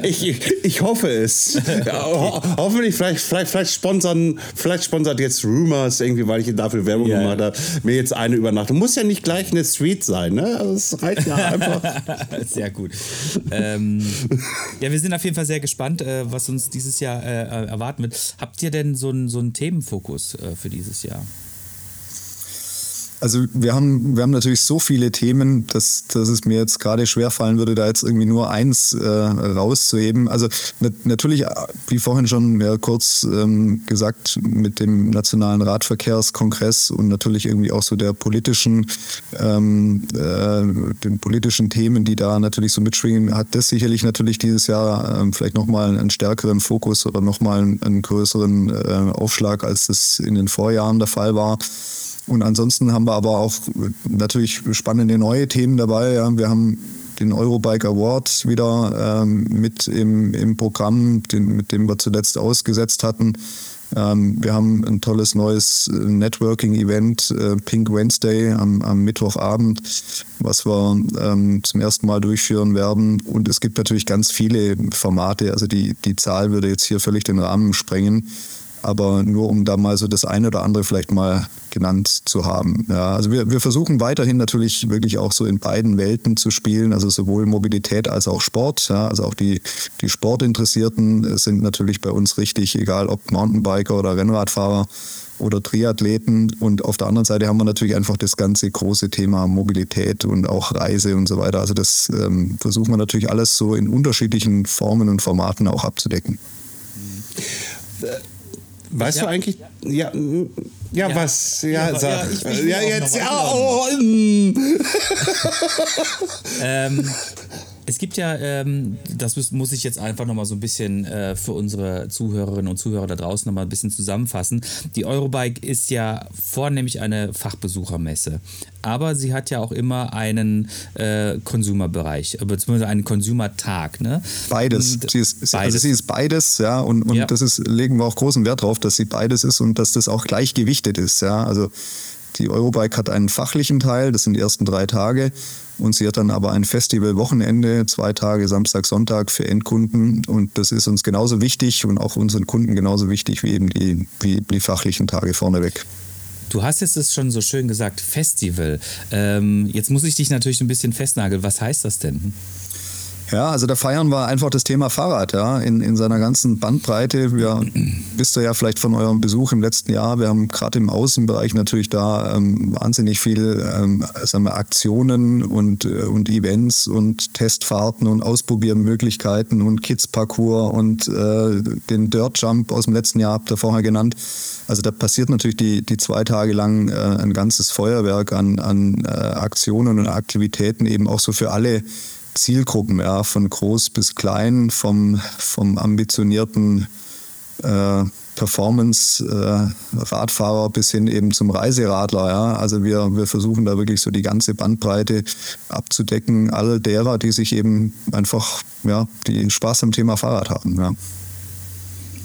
ich, [laughs] ich, ich hoffe es. Ja, [laughs] ho hoffentlich, vielleicht, vielleicht, vielleicht, sponsern, vielleicht sponsert jetzt Rumors irgendwie, weil ich dafür Werbung ja, gemacht habe, mir jetzt eine Übernachtung. Muss ja nicht gleich eine Street sein, ne? Also es reicht ja einfach. [laughs] sehr gut. Ähm, ja, wir sind auf jeden Fall sehr gespannt, äh, was uns dieses Jahr äh, erwarten wird. Habt ihr denn so einen so Themenfokus äh, für dieses Jahr? Also wir haben, wir haben natürlich so viele Themen, dass, dass es mir jetzt gerade schwerfallen würde, da jetzt irgendwie nur eins äh, rauszuheben. Also natürlich, wie vorhin schon ja, kurz ähm, gesagt, mit dem Nationalen Radverkehrskongress und natürlich irgendwie auch so der politischen, ähm, äh, den politischen Themen, die da natürlich so mitschwingen, hat das sicherlich natürlich dieses Jahr ähm, vielleicht nochmal einen stärkeren Fokus oder nochmal einen, einen größeren äh, Aufschlag, als das in den Vorjahren der Fall war. Und ansonsten haben wir aber auch natürlich spannende neue Themen dabei. Ja. Wir haben den Eurobike Award wieder ähm, mit im, im Programm, den, mit dem wir zuletzt ausgesetzt hatten. Ähm, wir haben ein tolles neues Networking-Event, äh, Pink Wednesday am, am, Mittwochabend, was wir ähm, zum ersten Mal durchführen werden. Und es gibt natürlich ganz viele Formate. Also die, die Zahl würde jetzt hier völlig den Rahmen sprengen aber nur um da mal so das eine oder andere vielleicht mal genannt zu haben. Ja, also wir, wir versuchen weiterhin natürlich wirklich auch so in beiden Welten zu spielen, also sowohl Mobilität als auch Sport. Ja, also auch die, die Sportinteressierten sind natürlich bei uns richtig, egal ob Mountainbiker oder Rennradfahrer oder Triathleten. Und auf der anderen Seite haben wir natürlich einfach das ganze große Thema Mobilität und auch Reise und so weiter. Also das ähm, versuchen wir natürlich alles so in unterschiedlichen Formen und Formaten auch abzudecken. Weißt ja. du eigentlich, ja, ja, ja, was, ja, ja, sag. Ja, ich, ich ja jetzt, ja, oh, ähm, [laughs] es gibt ja, ähm, das muss ich jetzt einfach nochmal so ein bisschen äh, für unsere Zuhörerinnen und Zuhörer da draußen nochmal ein bisschen zusammenfassen. Die Eurobike ist ja vornehmlich eine Fachbesuchermesse, aber sie hat ja auch immer einen äh, Konsumerbereich, beziehungsweise einen Konsumertag. Ne? Beides. sie ist, beides. Also sie ist beides, ja, und, und ja. das ist, legen wir auch großen Wert drauf, dass sie beides ist und dass das auch gleichgewichtet ist, ja. Also die Eurobike hat einen fachlichen Teil, das sind die ersten drei Tage. Und sie hat dann aber ein Festival-Wochenende, zwei Tage, Samstag, Sonntag für Endkunden. Und das ist uns genauso wichtig und auch unseren Kunden genauso wichtig wie eben die, wie die fachlichen Tage vorneweg. Du hast jetzt es schon so schön gesagt, Festival. Ähm, jetzt muss ich dich natürlich ein bisschen festnageln. Was heißt das denn? Ja, also da feiern wir einfach das Thema Fahrrad, ja, in, in seiner ganzen Bandbreite. Wir [clears throat] wisst ihr ja vielleicht von eurem Besuch im letzten Jahr, wir haben gerade im Außenbereich natürlich da ähm, wahnsinnig viel ähm, sagen wir, Aktionen und, äh, und Events und Testfahrten und Ausprobiermöglichkeiten und Kids-Parcours und äh, den Dirt Jump aus dem letzten Jahr habt ihr vorher genannt. Also da passiert natürlich die, die zwei Tage lang äh, ein ganzes Feuerwerk an, an äh, Aktionen und Aktivitäten eben auch so für alle Zielgruppen, ja, von groß bis klein, vom, vom ambitionierten äh, Performance-Radfahrer äh, bis hin eben zum Reiseradler. Ja. Also wir, wir versuchen da wirklich so die ganze Bandbreite abzudecken, all derer, die sich eben einfach, ja, die Spaß am Thema Fahrrad haben. Ja.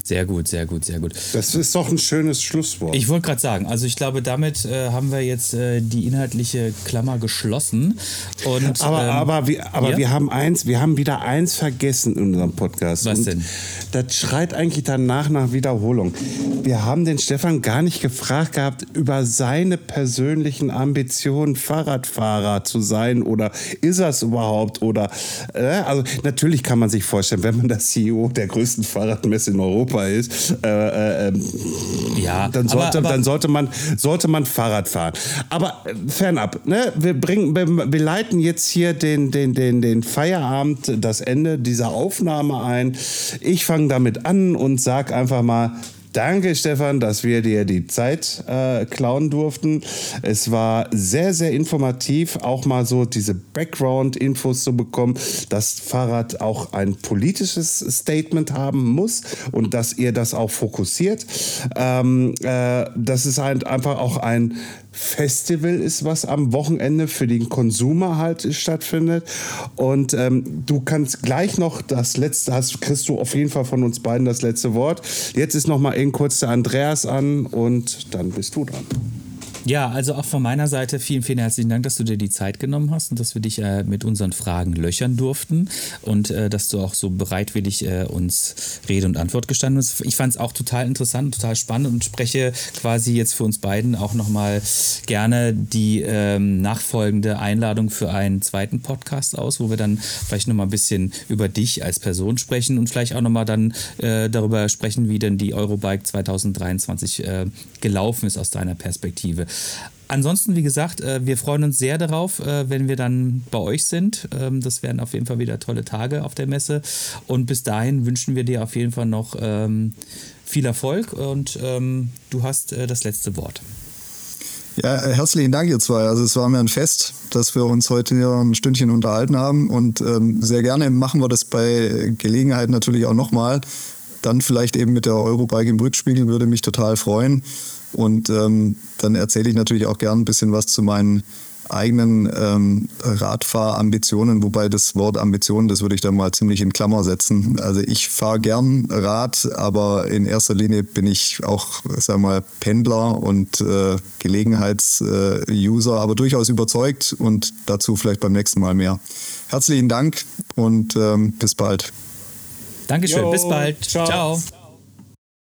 Sehr gut, sehr gut, sehr gut. Das ist doch ein schönes Schlusswort. Ich wollte gerade sagen, also ich glaube, damit äh, haben wir jetzt äh, die inhaltliche Klammer geschlossen. Und, aber ähm, aber, wir, aber ja? wir haben eins, wir haben wieder eins vergessen in unserem Podcast. Was Und denn? Das schreit eigentlich danach nach Wiederholung. Wir haben den Stefan gar nicht gefragt gehabt über seine persönlichen Ambitionen, Fahrradfahrer zu sein oder ist er es überhaupt oder äh, also natürlich kann man sich vorstellen, wenn man das CEO der größten Fahrradmesse in Europa ist, äh, äh, ja, dann sollte, aber, aber, dann sollte man, sollte man Fahrrad fahren. Aber äh, fernab, ne? wir, bringen, wir, wir leiten jetzt hier den, den, den, den Feierabend, das Ende dieser Aufnahme ein. Ich fange damit an und sage einfach mal, Danke, Stefan, dass wir dir die Zeit äh, klauen durften. Es war sehr, sehr informativ, auch mal so diese Background-Infos zu bekommen, dass Fahrrad auch ein politisches Statement haben muss und dass ihr das auch fokussiert. Ähm, äh, das ist halt einfach auch ein Festival ist, was am Wochenende für den Konsumer halt stattfindet. Und ähm, du kannst gleich noch das letzte, hast, kriegst du auf jeden Fall von uns beiden das letzte Wort. Jetzt ist noch mal eben kurz der Andreas an und dann bist du dran. Ja, also auch von meiner Seite vielen, vielen herzlichen Dank, dass du dir die Zeit genommen hast und dass wir dich äh, mit unseren Fragen löchern durften und äh, dass du auch so bereitwillig äh, uns Rede und Antwort gestanden bist. Ich fand es auch total interessant, total spannend und spreche quasi jetzt für uns beiden auch nochmal gerne die ähm, nachfolgende Einladung für einen zweiten Podcast aus, wo wir dann vielleicht nochmal ein bisschen über dich als Person sprechen und vielleicht auch nochmal dann äh, darüber sprechen, wie denn die Eurobike 2023 äh, gelaufen ist aus deiner Perspektive. Ansonsten, wie gesagt, äh, wir freuen uns sehr darauf, äh, wenn wir dann bei euch sind. Ähm, das werden auf jeden Fall wieder tolle Tage auf der Messe. Und bis dahin wünschen wir dir auf jeden Fall noch ähm, viel Erfolg und ähm, du hast äh, das letzte Wort. Ja, herzlichen Dank, ihr zwei. Also es war mir ein Fest, dass wir uns heute hier ein Stündchen unterhalten haben und ähm, sehr gerne machen wir das bei Gelegenheit natürlich auch nochmal. Dann vielleicht eben mit der Eurobike im Rückspiegel würde mich total freuen. Und ähm, dann erzähle ich natürlich auch gern ein bisschen was zu meinen eigenen ähm, Radfahrambitionen, wobei das Wort Ambitionen, das würde ich dann mal ziemlich in Klammer setzen. Also ich fahre gern Rad, aber in erster Linie bin ich auch, sag mal, Pendler und äh, Gelegenheitsuser, äh, aber durchaus überzeugt und dazu vielleicht beim nächsten Mal mehr. Herzlichen Dank und ähm, bis bald. Dankeschön, jo, bis bald. ciao. ciao.